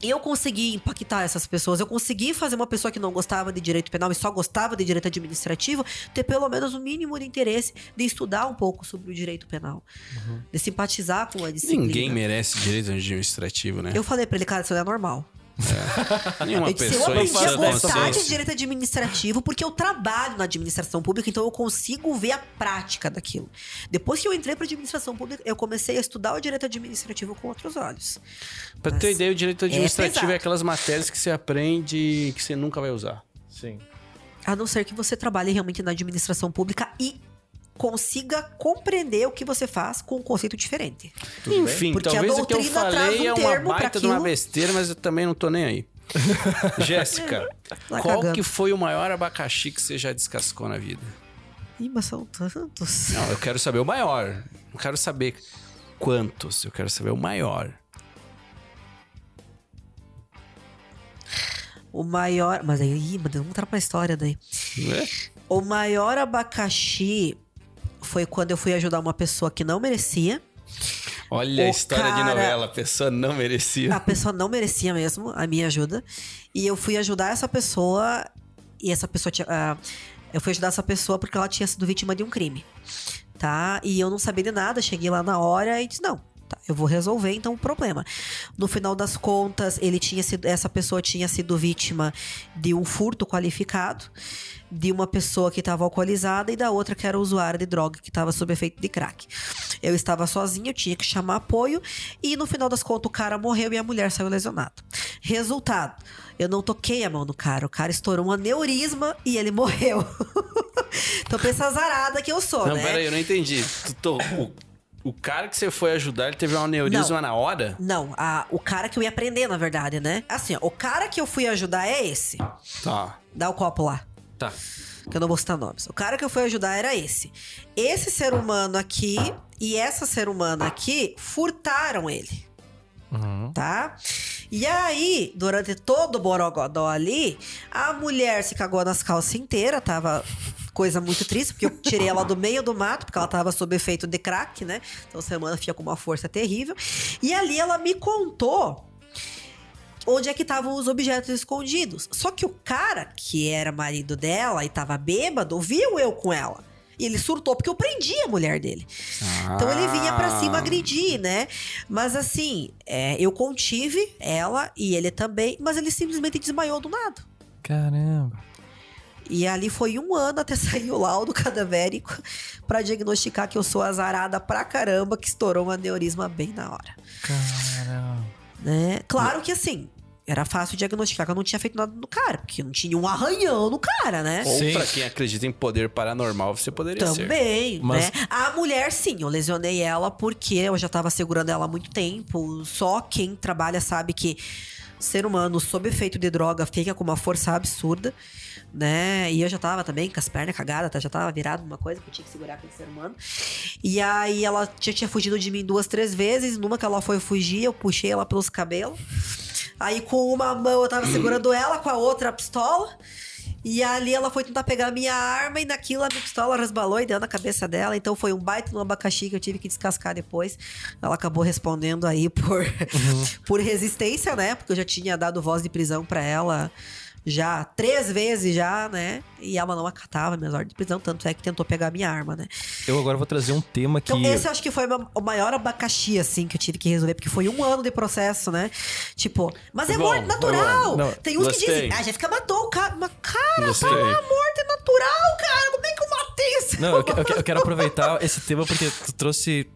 eu consegui impactar essas pessoas. Eu consegui fazer uma pessoa que não gostava de direito penal e só gostava de direito administrativo ter pelo menos o mínimo de interesse de estudar um pouco sobre o direito penal, de simpatizar com a disciplina. Ninguém merece direito administrativo, né? Eu falei pra ele, cara, isso não é normal. Nenhuma Eu disse, eu pessoa em aprendi a gostar de consciência. direito administrativo porque eu trabalho na administração pública, então eu consigo ver a prática daquilo. Depois que eu entrei pra administração pública, eu comecei a estudar o direito administrativo com outros olhos. Pra ter ideia, o direito administrativo é, pesado. aquelas matérias que você aprende que você nunca vai usar. Sim. A não ser que você trabalhe realmente na administração pública e consiga compreender o que você faz com um conceito diferente. Enfim, Porque a talvez o que eu doutrina falei um é uma baita de uma besteira, mas eu também não tô nem aí. Jéssica, Vai qual cagando. que foi o maior abacaxi que você já descascou na vida? Ih, mas são tantos. Não, eu quero saber o maior. Não quero saber quantos, eu quero saber o maior. O maior. Mas aí, ih, mas vamos entrar pra história daí. Né? O maior abacaxi foi quando eu fui ajudar uma pessoa que não merecia. Olha a O história de cara- novela, a pessoa não merecia. A pessoa não merecia mesmo a minha ajuda. E eu fui ajudar essa pessoa. E essa pessoa tinha. ah, eu fui ajudar essa pessoa porque ela tinha sido vítima de um crime. Tá? E eu não sabia de nada. Cheguei lá na hora e disse: não. Tá, eu vou resolver então o problema. No final das contas, ele tinha sido, essa pessoa tinha sido vítima de um furto qualificado, de uma pessoa que estava alcoolizada e da outra que era usuária de droga, que estava sob efeito de crack. Eu estava sozinha, eu tinha que chamar apoio e no final das contas o cara morreu e a mulher saiu lesionada. Resultado, eu não toquei a mão no cara, o cara estourou um aneurisma e ele morreu. então pensa a azarada que eu sou, Não, né? peraí, eu não entendi. Tu to- o, cara que você foi ajudar, ele teve um aneurisma Não. na hora? Não, a- o cara que eu ia aprender, na verdade, né? Assim, ó, o cara que eu fui ajudar é esse. Tá. Dá o copo lá. Tá. que eu não vou citar nomes. O cara que eu fui ajudar era esse. Esse ser humano aqui e essa ser humana aqui furtaram ele. Tá? E aí, durante todo o borogodó ali, a mulher se cagou nas calças inteiras, tava coisa muito triste, porque eu tirei ela do meio do mato, porque ela tava sob efeito de crack, né? Então a semana fica com uma força terrível. E ali ela me contou onde é que estavam os objetos escondidos. Só que o cara, que era marido dela e tava bêbado, viu eu com ela. E ele surtou porque eu prendi a mulher dele. Então ele vinha pra cima Ah. agredir, né? Mas assim, é, eu contive ela e ele também, mas ele simplesmente desmaiou do nada. Caramba. E ali foi um ano até sair o laudo cadavérico pra diagnosticar que eu sou azarada pra caramba, que estourou um aneurisma bem na hora. Caramba. Né? Claro que assim, era fácil diagnosticar que eu não tinha feito nada no cara, porque não tinha um arranhão no cara, né? Ou Sim. pra quem acredita em poder paranormal, você poderia ser. Também, Mas- né? A mulher, sim, eu lesionei ela porque eu já tava segurando ela há muito tempo. Só quem trabalha sabe que ser humano sob efeito de droga fica com uma força absurda, né? E eu já tava também com as pernas cagadas, tá? já tava virado uma coisa que eu tinha que segurar aquele ser humano. E aí ela já tinha fugido de mim duas, três vezes. Numa que ela foi fugir, eu puxei ela pelos cabelos. Aí com uma mão eu tava segurando ela, com a outra a pistola. E ali ela foi tentar pegar a minha arma e naquilo a minha pistola resbalou e deu na cabeça dela. Então foi um baita no abacaxi que eu tive que descascar depois. Ela acabou respondendo aí por, por resistência, né? Porque eu já tinha dado voz de prisão pra ela já três vezes já, né? E ela não acatava minhas ordens de prisão, tanto é que tentou pegar a minha arma, né? Eu agora vou trazer um tema que. Então, esse eu acho que foi o maior abacaxi, assim, que eu tive que resolver, porque foi um ano de processo, né? Tipo, mas é Bom, morte natural! não, Tem uns que gostei. dizem, ah, a Jéssica matou o cara. Mas, cara, Gostei. foi uma morte natural, cara! Como é que eu matei isso? Não, eu, que- eu que- eu quero aproveitar esse tema porque tu trouxe.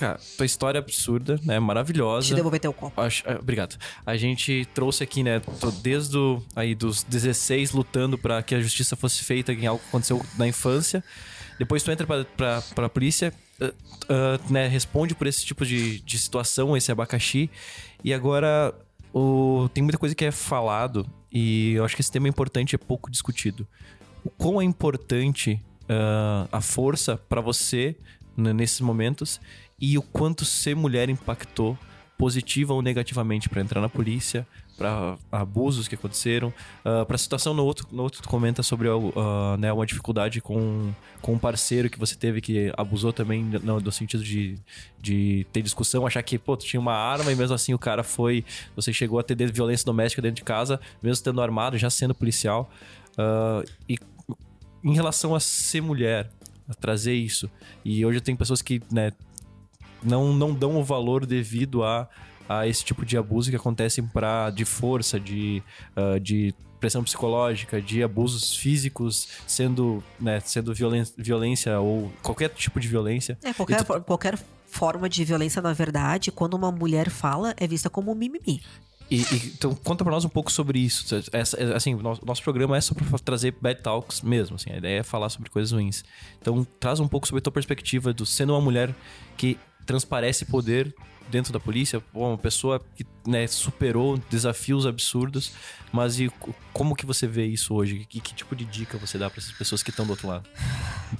Cara, tua história é absurda, né? Maravilhosa. Te devolver teu copo. Acho- ah, obrigado. A gente trouxe aqui, né, desde o, aí dos 16 lutando pra que a justiça fosse feita em algo que aconteceu na infância. Depois tu entra pra, pra, pra polícia, ah, ah, né, responde por esse tipo de, de situação, esse abacaxi. E agora o, tem muita coisa que é falado e eu acho que esse tema é importante, é pouco discutido. O quão é importante ah, a força pra você né, nesses momentos e o quanto ser mulher impactou positiva ou negativamente pra entrar na polícia, pra abusos que aconteceram, para pra situação no outro, no outro tu comenta sobre ah, né, uma dificuldade com, com um parceiro que você teve que abusou também no, no sentido de, de ter discussão, achar que pô, tu tinha uma arma e mesmo assim o cara foi, você chegou a ter violência doméstica dentro de casa, mesmo tendo armado, já sendo policial. Ah, e em relação a ser mulher, a trazer isso. E hoje tem pessoas que, né, não, não dão o valor devido a, a esse tipo de abuso que acontecem pra, de força, de, ah, de pressão psicológica, de abusos físicos, sendo, né, sendo violen violência ou qualquer tipo de violência. É, qualquer, tu- qualquer forma de violência, na verdade, quando uma mulher fala, é vista como mimimi. E, e- então, conta pra nós um pouco sobre isso. Essa- assim, nosso, nosso programa é só pra trazer bad talks mesmo, assim, a ideia é falar sobre coisas ruins. Então, traz um pouco sobre a tua perspectiva do sendo uma mulher que transparece poder dentro da polícia, uma pessoa que né, superou desafios absurdos, mas e co- como que você vê isso hoje? Que, que tipo de dica você dá pra essas pessoas que estão do outro lado?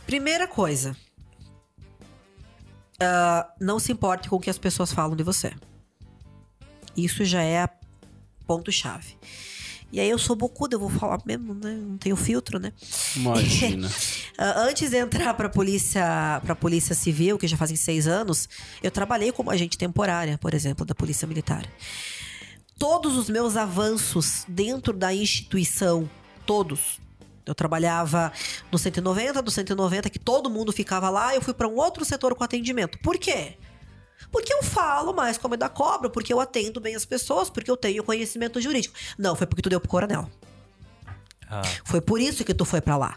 Primeira coisa. ah, não se importe com o que as pessoas falam de você. Isso já é a ponto-chave. E aí eu sou bocuda, eu vou falar mesmo, né? Não tenho filtro, né? Imagina. Ah, antes de entrar pra polícia, pra polícia civil, que já fazem seis anos, eu trabalhei como agente temporária, por exemplo, da polícia militar. Todos os meus avanços dentro da instituição, todos. Eu trabalhava no 190, do 190, que todo mundo ficava lá, eu fui pra um outro setor com atendimento. Por quê? Porque eu falo mais como é da cobra, porque eu atendo bem as pessoas, porque eu tenho conhecimento jurídico. Não, foi porque tu deu pro coronel. Ah, Foi por isso que tu foi pra lá.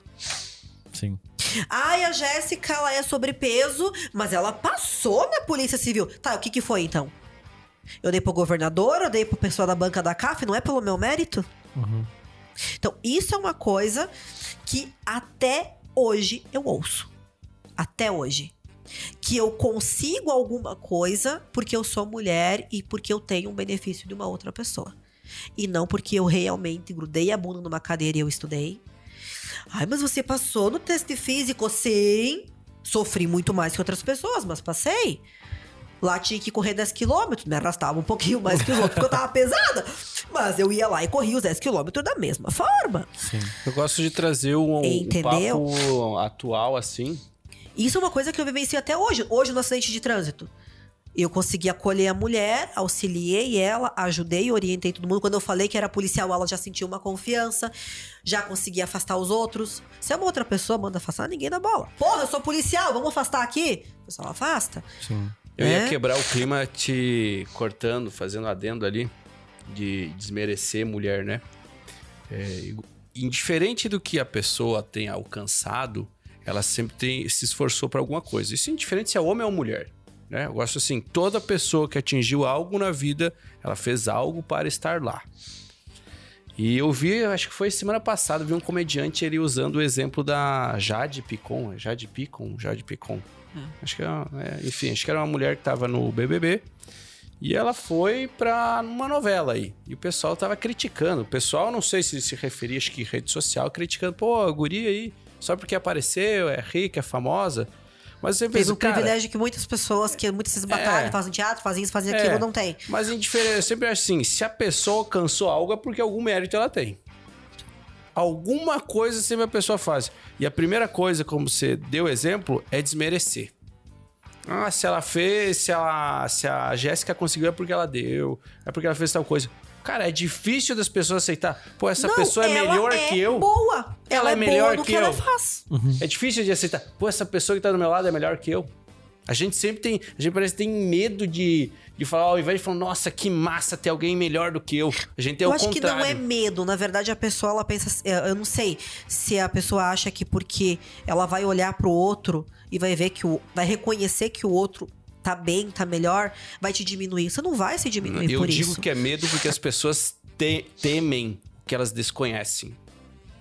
sim. Ai, a Jéssica, ela é sobrepeso, mas ela passou na Polícia Civil. Tá, o que que foi então? Eu dei pro governador, eu dei pro pessoal da banca da CAF, não é pelo meu mérito? Então, isso é uma coisa que até hoje eu ouço. Até hoje. Que eu consigo alguma coisa porque eu sou mulher e porque eu tenho um benefício de uma outra pessoa. E não porque eu realmente grudei a bunda numa cadeira e eu estudei. Ai, mas você passou no teste físico? Sim. Sofri muito mais que outras pessoas, mas passei. Lá tinha que correr 10 quilômetros, me arrastava um pouquinho mais que os outros, porque eu tava pesada. Mas eu ia lá e corria os 10 quilômetros da mesma forma. Eu gosto de trazer um, um papo atual assim. Isso é uma coisa que eu vivencio até hoje. Hoje, no acidente de trânsito. Eu consegui acolher a mulher, auxiliei ela, ajudei, orientei todo mundo. Quando eu falei que era policial, ela já sentiu uma confiança, já consegui afastar os outros. Se é uma outra pessoa manda afastar, ninguém dá bola. Porra, eu sou policial, vamos afastar aqui? O pessoal afasta. Sim. Eu É? ia quebrar o clima te cortando, fazendo adendo ali, de desmerecer mulher, né? É, indiferente do que a pessoa tenha alcançado, ela sempre tem, se esforçou para alguma coisa. Isso indiferente se é homem ou mulher. Né? Eu gosto assim, toda pessoa que atingiu algo na vida, ela fez algo para estar lá. E eu vi, acho que foi semana passada, vi um comediante ele usando o exemplo da Jade Picon, é Jade Picon, Jade Picon. Acho que era, é, enfim, acho que era uma mulher que tava no BBB E ela foi pra uma novela aí. E o pessoal tava criticando. O pessoal, não sei se se referia, acho que rede social, criticando. Pô, a guria aí, só porque apareceu, é rica, é famosa. Mas você Fez pensa, um cara, privilégio que muitas pessoas, que muitas vezes batalham, É. fazem teatro, fazem isso, fazem É. aquilo, não tem. Mas em diferença, eu sempre acho assim, se a pessoa alcançou algo é porque algum mérito ela tem. Alguma coisa sempre a pessoa faz. E a primeira coisa, como você deu exemplo, é desmerecer. Ah, se ela fez, se, ela, se a Jéssica conseguiu é porque ela deu, é porque ela fez tal coisa. Cara, é difícil das pessoas aceitar. Pô, essa não, pessoa é melhor é que eu. boa. Ela Ela, é é melhor que que, ela eu. faz. É difícil de aceitar. Pô, essa pessoa que tá do meu lado é melhor que eu. A gente sempre tem. A gente parece que tem medo de, de falar, ao invés de falar, nossa, que massa ter alguém melhor do que eu. A gente tem eu o acho contrário. que não é medo. Na verdade, a pessoa, ela pensa. é, Eu não sei se a pessoa acha que porque ela vai olhar pro outro e vai ver que o. Vai reconhecer que o outro tá bem, tá melhor, vai te diminuir. Você não vai se diminuir Eu por digo isso. que é medo porque as pessoas te- temem o que elas desconhecem.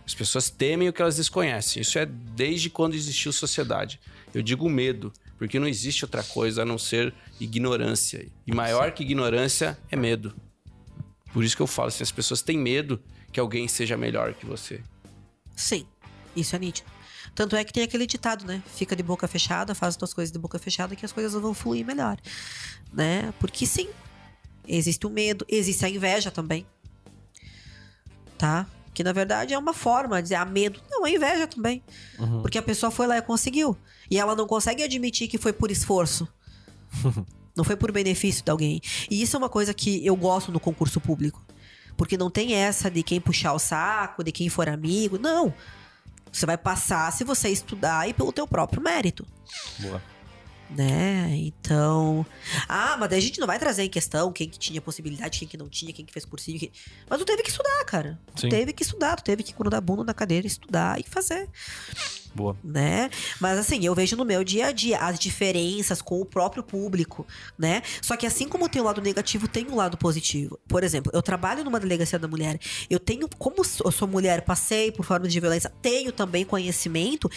As pessoas temem o que elas desconhecem. Isso é desde quando existiu sociedade. Eu digo medo, porque não existe outra coisa a não ser ignorância. E maior que ignorância é medo. Por isso que eu falo assim, as pessoas têm medo que alguém seja melhor que você. Sim, isso é nítido. Tanto é que tem aquele ditado, né? Fica de boca fechada, faz as tuas coisas de boca fechada que as coisas vão fluir melhor, né? Porque sim, existe o medo, existe a inveja também, tá? Que na verdade é uma forma de dizer, ah, medo. Não, é inveja também. Porque a pessoa foi lá e conseguiu. E ela não consegue admitir que foi por esforço. não foi por benefício de alguém. E isso é uma coisa que eu gosto no concurso público. Porque não tem essa de quem puxar o saco, de quem for amigo. Não. Você vai passar se você estudar e pelo teu próprio mérito. Boa. Né? Então. Ah, mas daí a gente não vai trazer em questão quem que tinha possibilidade, quem que não tinha, quem que fez cursinho. Quem... Mas tu teve que estudar, cara. Tu Sim. teve que estudar, tu teve que grudar a bunda na cadeira, estudar e fazer Boa. né? Mas assim, eu vejo no meu dia a dia as diferenças com o próprio público, né? Só que assim como tem o lado negativo, tem o lado positivo. Por exemplo, eu trabalho numa delegacia da mulher. Eu tenho, como eu sou mulher, passei por formas de violência, tenho também conhecimento,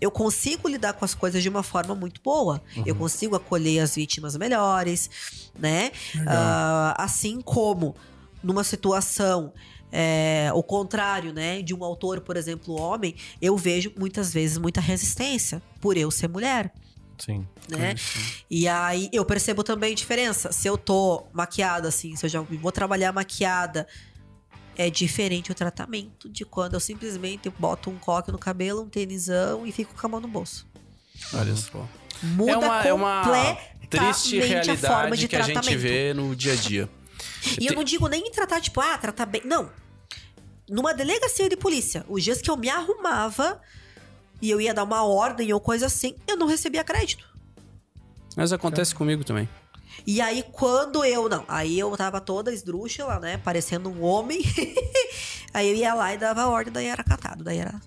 eu consigo lidar com as coisas de uma forma muito boa. Eu consigo acolher as vítimas melhores, né? Ah, assim como numa situação é, o contrário, né, de um autor, por exemplo, homem, eu vejo muitas vezes muita resistência por eu ser mulher, Sim. né? E aí eu percebo também diferença. Se eu tô maquiada assim, se eu já vou trabalhar maquiada, é diferente o tratamento de quando eu simplesmente boto um coque no cabelo, um tênisão e fico com a mão no bolso. Olha só. Muda é uma, é uma triste completamente a forma realidade de que a gente tratamento. vê no dia a dia. E eu não digo nem em tratar, tipo, ah, tratar bem. Não. Numa delegacia de polícia, os dias que eu me arrumava e eu ia dar uma ordem ou coisa assim, eu não recebia crédito. Mas acontece comigo também. E aí, quando eu. Não, aí eu tava toda esdrúxula, né? Parecendo um homem. aí eu ia lá e dava a ordem, daí era catado. Daí era.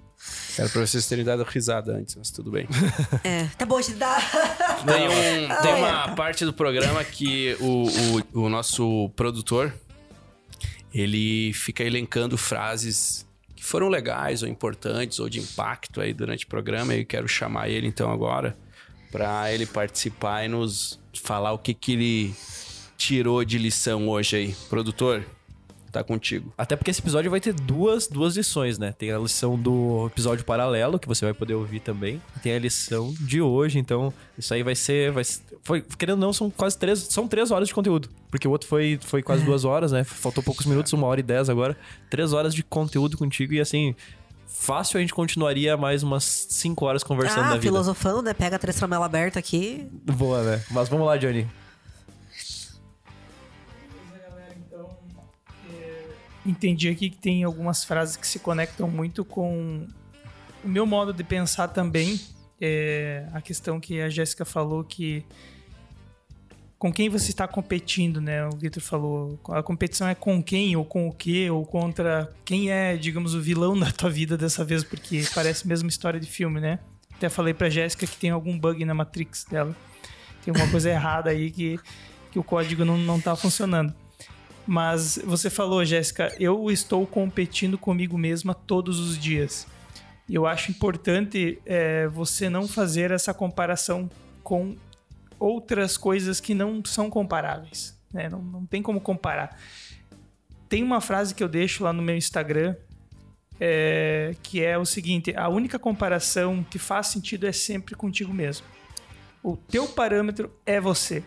Era pra vocês terem dado risada antes, mas tudo bem. É, tá bom, te dá. Tem, um- tem uma parte do programa que o, o, o nosso produtor ele fica elencando frases que foram legais ou importantes ou de impacto aí durante o programa. E eu quero chamar ele então agora para ele participar e nos falar o que, que ele tirou de lição hoje aí. Produtor, tá contigo. Até porque esse episódio vai ter duas, duas lições, né? Tem a lição do episódio paralelo, que você vai poder ouvir também. Tem a lição de hoje, então isso aí vai ser. Vai, ser- foi, querendo ou não, são quase três. São três horas de conteúdo. Porque o outro foi, foi quase duas horas, né? Faltou poucos minutos, uma hora e dez agora. Três horas de conteúdo contigo e assim. Fácil a gente continuaria mais umas cinco horas conversando da Ah, vida. filosofando, né? Pega a três tramela aberta aqui. Boa, né? Mas vamos lá, Johnny. Entendi aqui que tem algumas frases que se conectam muito com o meu modo de pensar também. É, a questão que a Jéssica falou que com quem você está competindo, né? O Vitor falou, a competição é com quem, ou com o quê, ou contra quem é, digamos, o vilão da tua vida dessa vez, porque parece mesmo história de filme, né? Até falei pra Jéssica que tem algum bug na Matrix dela. Tem alguma coisa errada aí que, que o código não, não tá funcionando. Mas você falou, Jéssica, eu estou competindo comigo mesma todos os dias. E eu acho importante é, você não fazer essa comparação com outras coisas que não são comparáveis. né? Não, não tem como comparar. Tem uma frase que eu deixo lá no meu Instagram, é, que é o seguinte: a única comparação que faz sentido é sempre contigo mesmo. O teu parâmetro é você.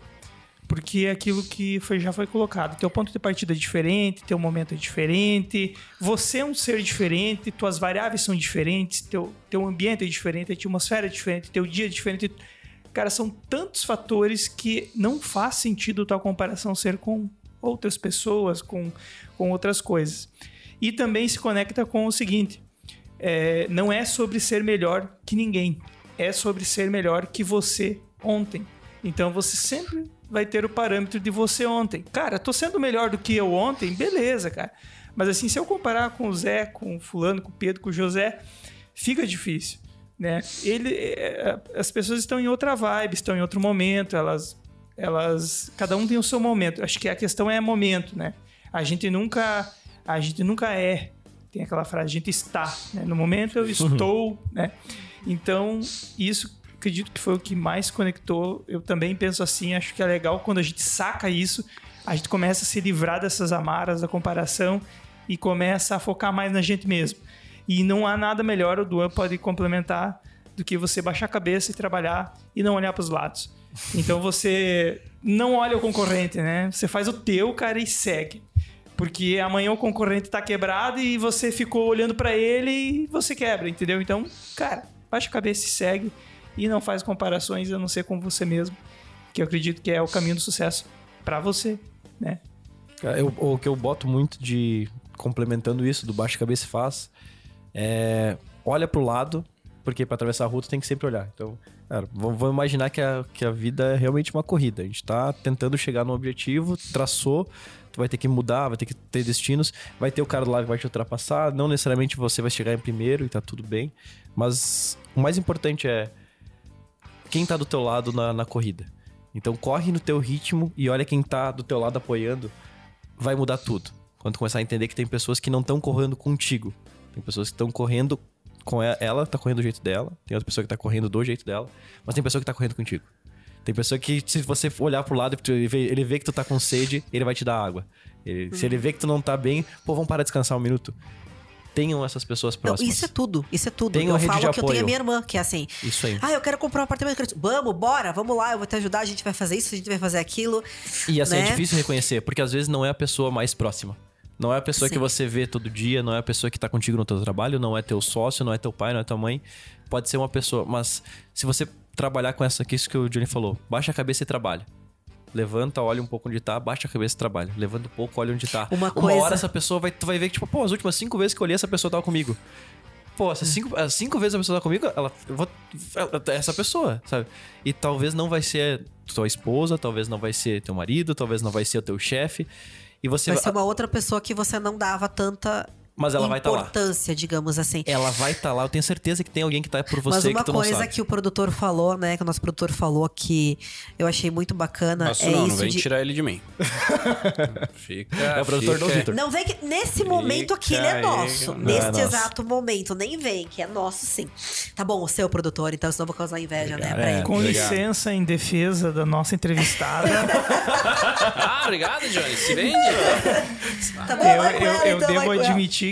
Porque é aquilo que foi, já foi colocado. Teu ponto de partida é diferente, teu momento é diferente, você é um ser diferente, tuas variáveis são diferentes, teu, teu ambiente é diferente, a atmosfera é diferente, teu dia é diferente. Cara, são tantos fatores que não faz sentido tua comparação ser com outras pessoas, com, com outras coisas. E também se conecta com o seguinte: é, não é sobre ser melhor que ninguém, é sobre ser melhor que você ontem. Então você sempre vai ter o parâmetro de você ontem. Cara, tô sendo melhor do que eu ontem, beleza, cara. Mas assim, se eu comparar com o Zé, com o fulano, com o Pedro, com o José, fica difícil, né? Ele, é, as pessoas estão em outra vibe, estão em outro momento, elas, elas, cada um tem o seu momento. Acho que a questão é momento, né? A gente nunca, a gente nunca é. Tem aquela frase, a gente está. Né? No momento eu estou, né? Então isso acredito que foi o que mais conectou. Eu também penso assim, acho que é legal quando a gente saca isso, a gente começa a se livrar dessas amaras da comparação e começa a focar mais na gente mesmo. E não há nada melhor, o Duan pode complementar, do que você baixar a cabeça e trabalhar e não olhar para os lados. Então você não olha o concorrente, né? Você faz o teu, cara, e segue. Porque amanhã o concorrente tá quebrado e você ficou olhando para ele e você quebra, entendeu? Então, cara, baixa a cabeça e segue e não faz comparações a não ser com você mesmo, que eu acredito que é o caminho do sucesso para você, né? Eu, o que eu boto muito de complementando isso do baixo cabeça faz é olha pro lado, porque para atravessar a rua tu tem que sempre olhar. Então, cara, vamos imaginar que a, que a vida é realmente uma corrida. A gente tá tentando chegar no objetivo, traçou, tu vai ter que mudar, vai ter que ter destinos, vai ter o cara lá que vai te ultrapassar, não necessariamente você vai chegar em primeiro e tá tudo bem, mas o mais importante é quem tá do teu lado na, na corrida. Então corre no teu ritmo e olha quem tá do teu lado apoiando, vai mudar tudo. Quando começar a entender que tem pessoas que não estão correndo contigo. Tem pessoas que estão correndo com ela, ela tá correndo do jeito dela, tem outra pessoa que tá correndo do jeito dela, mas tem pessoa que tá correndo contigo. Tem pessoa que, se você olhar pro lado e ele vê que tu tá com sede, ele vai te dar água. Ele- Se ele vê que tu não tá bem, pô, vamos parar de descansar um minuto. Tenham essas pessoas Não, próximas. isso é tudo, isso é tudo. Eu falo que eu tenho a apoio. minha irmã, que é assim. Isso aí. Ah, eu quero comprar um apartamento. Vamos, bora, vamos lá, eu vou te ajudar, a gente vai fazer isso, a gente vai fazer aquilo. E assim, é né? difícil reconhecer, porque às vezes não é a pessoa mais próxima. Não é a pessoa que Sim. você vê todo dia, não é a pessoa que tá contigo no teu trabalho, não é teu sócio, não é teu pai, não é tua mãe. Pode ser uma pessoa, mas se você trabalhar com essa, que é isso que o Johnny falou, baixa a cabeça e trabalha. Levanta, olha um pouco onde tá, baixa a cabeça e trabalha. Levanta um pouco, olha onde tá. Uma coisa- hora essa pessoa vai, tu vai ver que, tipo, pô, as últimas cinco vezes que eu olhei, essa pessoa tava comigo. Pô, essas cinco, as cinco vezes a pessoa tá comigo, ela, eu vou, ela- é essa pessoa, sabe? E talvez não vai ser tua esposa, talvez não vai ser teu marido, talvez não vai ser o teu chefe. E você vai, ser uma outra pessoa que você não dava tanta Mas ela vai estar lá. importância, digamos assim. Ela vai estar lá, eu tenho certeza que tem alguém que tá por você Mas uma que tu não coisa sabe. que o produtor falou, né? Que o nosso produtor falou que eu achei muito bacana Nossa, é não, isso não vem de. tirar ele de mim. fica. É o produtor do fica- Vitor. Não vem que nesse momento aqui ele é nosso. não, Neste é nosso. exato momento. Nem vem, que é nosso sim. Tá bom, o seu produtor, então senão eu vou causar inveja, né? Pra É. ele. Com Obrigado. licença, em defesa da nossa entrevistada, Ah, obrigado, Johnny. Se vende. Tá bom, eu, eu- ela, eu então, devo vai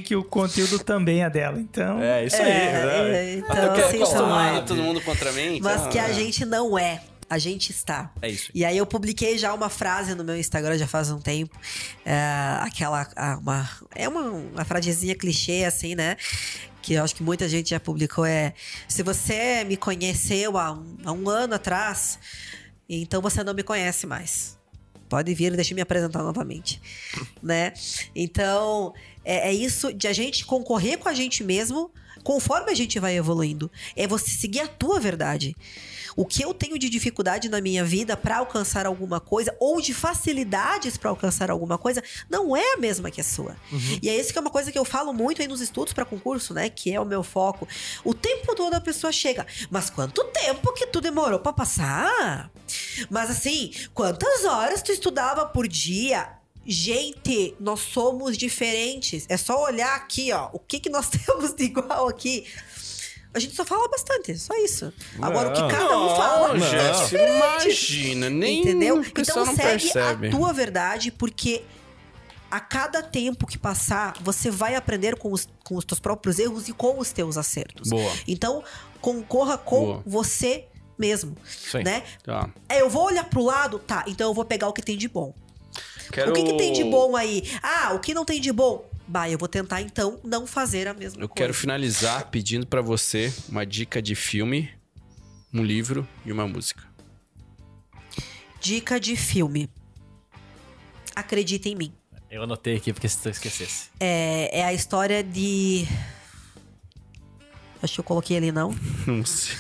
que o conteúdo também é dela. Então, É, isso É, aí. é, né? então, Eu quero assim, acostumar então, todo mundo contra mim. Mas então, que a é. gente não é. A gente está. É isso. E aí eu publiquei já uma frase no meu Instagram já faz um tempo. É, aquela. Uma, é uma, uma frasezinha clichê, assim, né? Que eu acho que muita gente já publicou. É. Se você me conheceu há um, há um ano atrás, então você não me conhece mais. Pode vir e deixa eu me apresentar novamente. né? Então, é, é isso de a gente concorrer com a gente mesmo conforme a gente vai evoluindo. É você seguir a tua verdade. O que eu tenho de dificuldade na minha vida para alcançar alguma coisa, ou de facilidades para alcançar alguma coisa, não é a mesma que a sua. E é isso que é uma coisa que eu falo muito aí nos estudos para concurso, né? Que é o meu foco. O tempo todo a pessoa chega, mas quanto tempo que tu demorou para passar? Mas assim, quantas horas tu estudava por dia? Gente, nós somos diferentes. É só olhar aqui, ó. O que, que nós temos de igual aqui? A gente só fala bastante, só isso. Agora, o que Não. cada um fala Não, é imagina, nem Entendeu? Então não segue percebe. a tua verdade, porque a cada tempo que passar, você vai aprender com os, com os teus próprios erros e com os teus acertos. Boa. Então, concorra com Boa. você mesmo, Sim. né? Tá. É, eu vou olhar pro lado, tá, então eu vou pegar o que tem de bom. Quero... O que, que tem de bom aí? Ah, o que não tem de bom? Bah, eu vou tentar então não fazer a mesma Eu coisa. quero finalizar pedindo pra você uma dica de filme, um livro e uma música. Dica de filme. Acredita em mim. Eu anotei aqui porque se eu esquecesse. É, é a história de. Acho que eu coloquei ali, não. Não sei.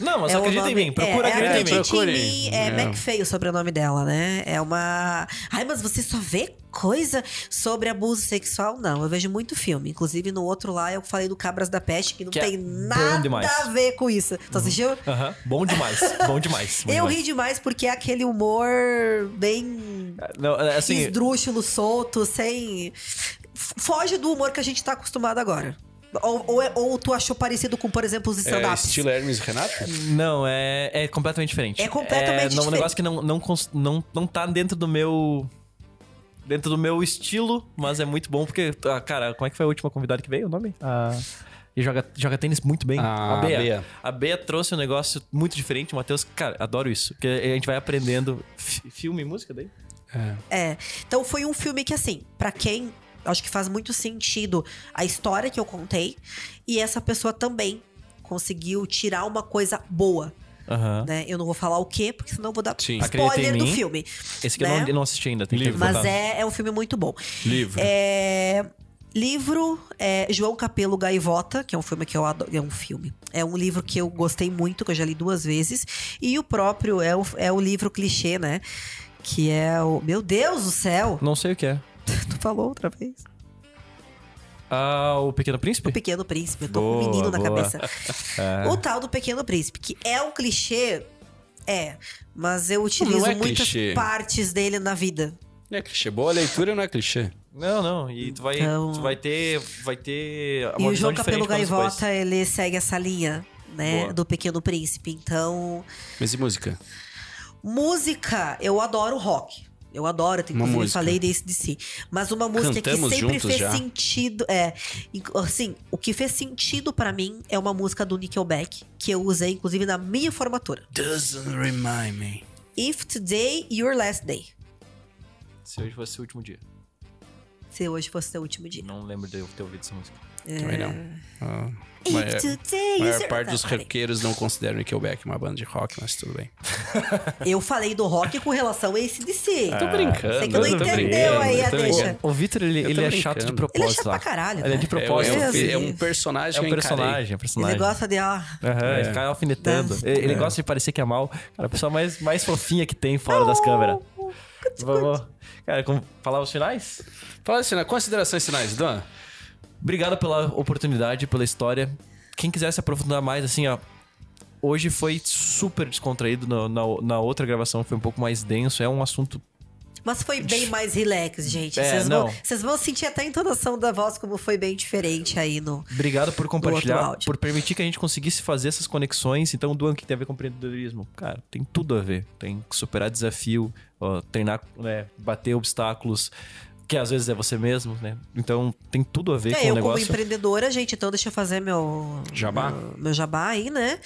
Não, mas é acredita nome- em mim. Procura é, é acredita em mim. Em. É, É. McFay o sobrenome dela, né? É uma. Ai, mas você só vê coisa sobre abuso sexual? Não, eu vejo muito filme. Inclusive, no outro lá, eu falei do Cabras da Peste, que não Que é tem bom nada demais. a ver com isso. Tu assistiu? Aham. Bom demais. Bom demais. bom Eu demais. ri demais porque é aquele humor bem Não, assim, esdrúxulo, solto, sem. Foge do humor que a gente tá acostumado agora. Ou, ou, é- ou tu achou parecido com, por exemplo, os É stand-ups? estilo Hermes e Renato? Não, é, é completamente diferente. É completamente não, Um diferente. negócio que não, não, cons- não, não tá dentro do meu. Dentro do meu estilo, mas é muito bom porque. ah, cara, como é que foi a última convidada que veio? O nome? Ah, e joga, joga tênis muito bem. Ah, a Bea. a Bea. A Bea trouxe um negócio muito diferente. O Matheus, cara, adoro isso. Porque a gente vai aprendendo. Fi- Filme e música daí? É. Então foi um filme que, assim, pra quem. Acho que faz muito sentido a história que eu contei. E essa pessoa também conseguiu tirar uma coisa boa, Aham. né? Eu não vou falar o quê, porque senão eu vou dar Sim. Spoiler do mim. filme. Esse que eu né? não, eu não assisti ainda. Tem Livro. Mas é, é um filme muito bom. Livro. É, livro é João Capelo Gaivota, que é um filme que eu adoro. É um filme. É um livro que eu gostei muito, que eu já li duas vezes. E o próprio é o, é o livro clichê, né? Que é o. Meu Deus do céu! Não sei o que é. Tu falou outra vez. Ah, o Pequeno Príncipe? O Pequeno Príncipe. Eu tô com Boa, um menino na boa. cabeça. É. O tal do Pequeno Príncipe, que é um clichê. É. Mas eu utilizo é muitas clichê. partes dele na vida. Não é clichê. Boa leitura não é clichê. Não, não. E tu vai, Então- tu vai ter. Vai ter. E o João Capelo Gaivota, ele segue essa linha, né? Boa. Do Pequeno Príncipe. Então. Mas e música? Música, eu adoro rock. Eu adoro, Uma inclusive música. falei desse de si. Mas uma música Cantamos que sempre fez já? sentido. É. Assim, o que fez sentido pra mim é uma música do Nickelback, que eu usei, inclusive, na minha formatura. Doesn't remind me. If Today Your Last Day. Se hoje fosse o último dia. Se hoje fosse seu último dia. Não lembro de eu ter ouvido essa música. Também não. If maior, maior parte dos roqueiros não consideram Nickelback uma banda de rock, mas tudo bem. Eu falei do rock com relação a esse DC. Tô brincando. Você que não eu tô entendeu brincando, aí a deixa. O Vitor, ele, ele é chato de propósito. Ele é chato pra caralho, Ele é de cara. É, é, propósito. um, é um personagem É um personagem, é um personagem. Ele gosta de. ó, Aham, É. ele fica alfinetando. Ele, ele É. gosta de parecer que é mal. Cara, a pessoa mais, mais fofinha que tem fora das câmeras. Vamos. Cara, como falar os finais? Fala assim, né? considerações finais, Dan. Obrigado pela oportunidade, pela história. Quem quiser se aprofundar mais, assim, ó. Hoje foi super descontraído. Na, na, na outra gravação foi um pouco mais denso. É um assunto. Mas foi bem mais relax, gente. É, Vocês vão, vocês vão sentir até a entonação da voz como foi bem diferente aí no. Obrigado por compartilhar, por permitir que a gente conseguisse fazer essas conexões. Então, Duan, que tem a ver com empreendedorismo? Cara, tem tudo a ver. Tem que superar desafio, ó, treinar, né, bater obstáculos, que às vezes é você mesmo, né? Então, tem tudo a ver É, com o eu como negócio. empreendedora, gente, então deixa eu fazer meu... Jabá? Meu, meu jabá aí, né?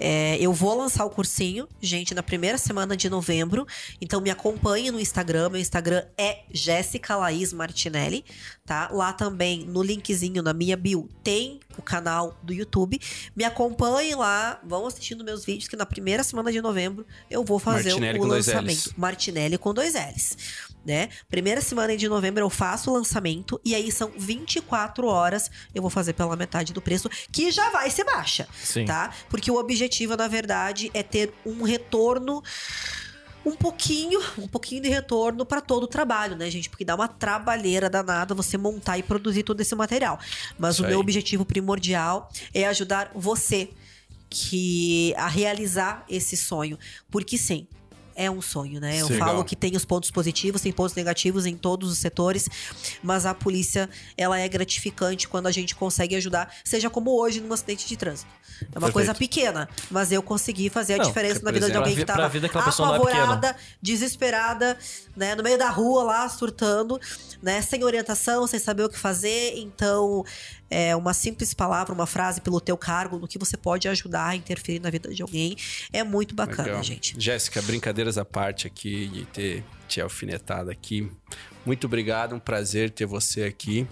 É, eu vou lançar o cursinho, gente, na primeira semana de novembro. Então me acompanhe no Instagram. Meu Instagram é Jéssica Laís Martinelli, tá? Lá também, no linkzinho, na minha bio, tem o canal do YouTube. Me acompanhem lá, vão assistindo meus vídeos, que na primeira semana de novembro eu vou fazer Martinelli o com dois lançamento. Ls. Martinelli com dois L's, né? Primeira semana de novembro eu faço o lançamento e aí são 24 horas eu vou fazer pela metade do preço, que já vai ser baixa, Sim. tá? Porque o objetivo, na verdade, é ter um retorno um pouquinho, um pouquinho de retorno para todo o trabalho, né, gente? Porque dá uma trabalheira danada você montar e produzir todo esse material. Mas Isso o meu aí. objetivo primordial é ajudar você que a realizar esse sonho, porque sim, é um sonho, né? Eu Sim. falo Legal. que tem os pontos positivos, tem pontos negativos em todos os setores, mas a polícia, ela é gratificante quando a gente consegue ajudar, seja como hoje num acidente de trânsito. É uma Perfeito. coisa pequena, mas eu consegui fazer a Não, diferença na vida de alguém que tava vida é apavorada, desesperada, né, no meio da rua lá, surtando, né, sem orientação, sem saber o que fazer. Então, é uma simples palavra, uma frase pelo teu cargo, no que você pode ajudar a interferir na vida de alguém, é muito bacana, Legal. gente. Jéssica, brincadeiras à parte aqui, de ter te alfinetado aqui. Muito obrigado, um prazer ter você aqui.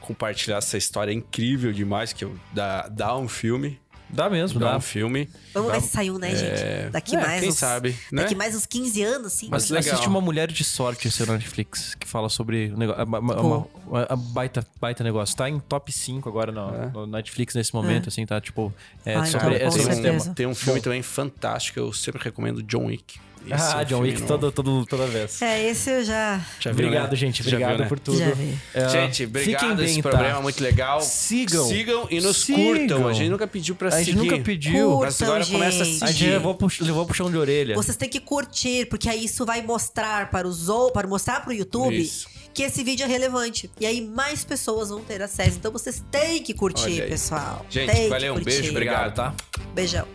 Compartilhar essa história incrível demais, que dá, dá um filme. Dá mesmo, Dá dá. um filme. Vamos ver se saiu, né, gente? Daqui É, mais quem uns, sabe, né? Daqui mais uns 15 anos, assim. Mas legal. Assiste uma mulher de sorte esse na Netflix, que fala sobre o negócio. uma- uma- Pô. uma- uma baita, baita negócio. Tá em top 5 agora no, É. no Netflix nesse momento, assim, tá tipo. É Ah, sobre, então, é sobre esse certeza. tema. Tem um filme também fantástico, eu sempre recomendo John Wick. Esse é Ah, um John Wick todo, todo, toda vez. É, esse eu já. Já Obrigado, né? gente. Já Obrigado viu, né? por tudo. Já vi. É, Gente, obrigado. bem, Esse tá? programa é muito legal. Sigam. Sigam e nos Sigam. curtam. A gente nunca pediu pra A gente seguir. nunca pediu. Mas agora Curtam, começa a gente. A gente seguir. levou, pux- levou puxão de orelha. Vocês têm que curtir, porque aí isso vai mostrar para os ou para mostrar para o YouTube Isso. que esse vídeo é relevante. E aí mais pessoas vão ter acesso. Então vocês têm que curtir, pessoal. Gente, Tem valeu, um beijo, obrigado, tá? Beijão.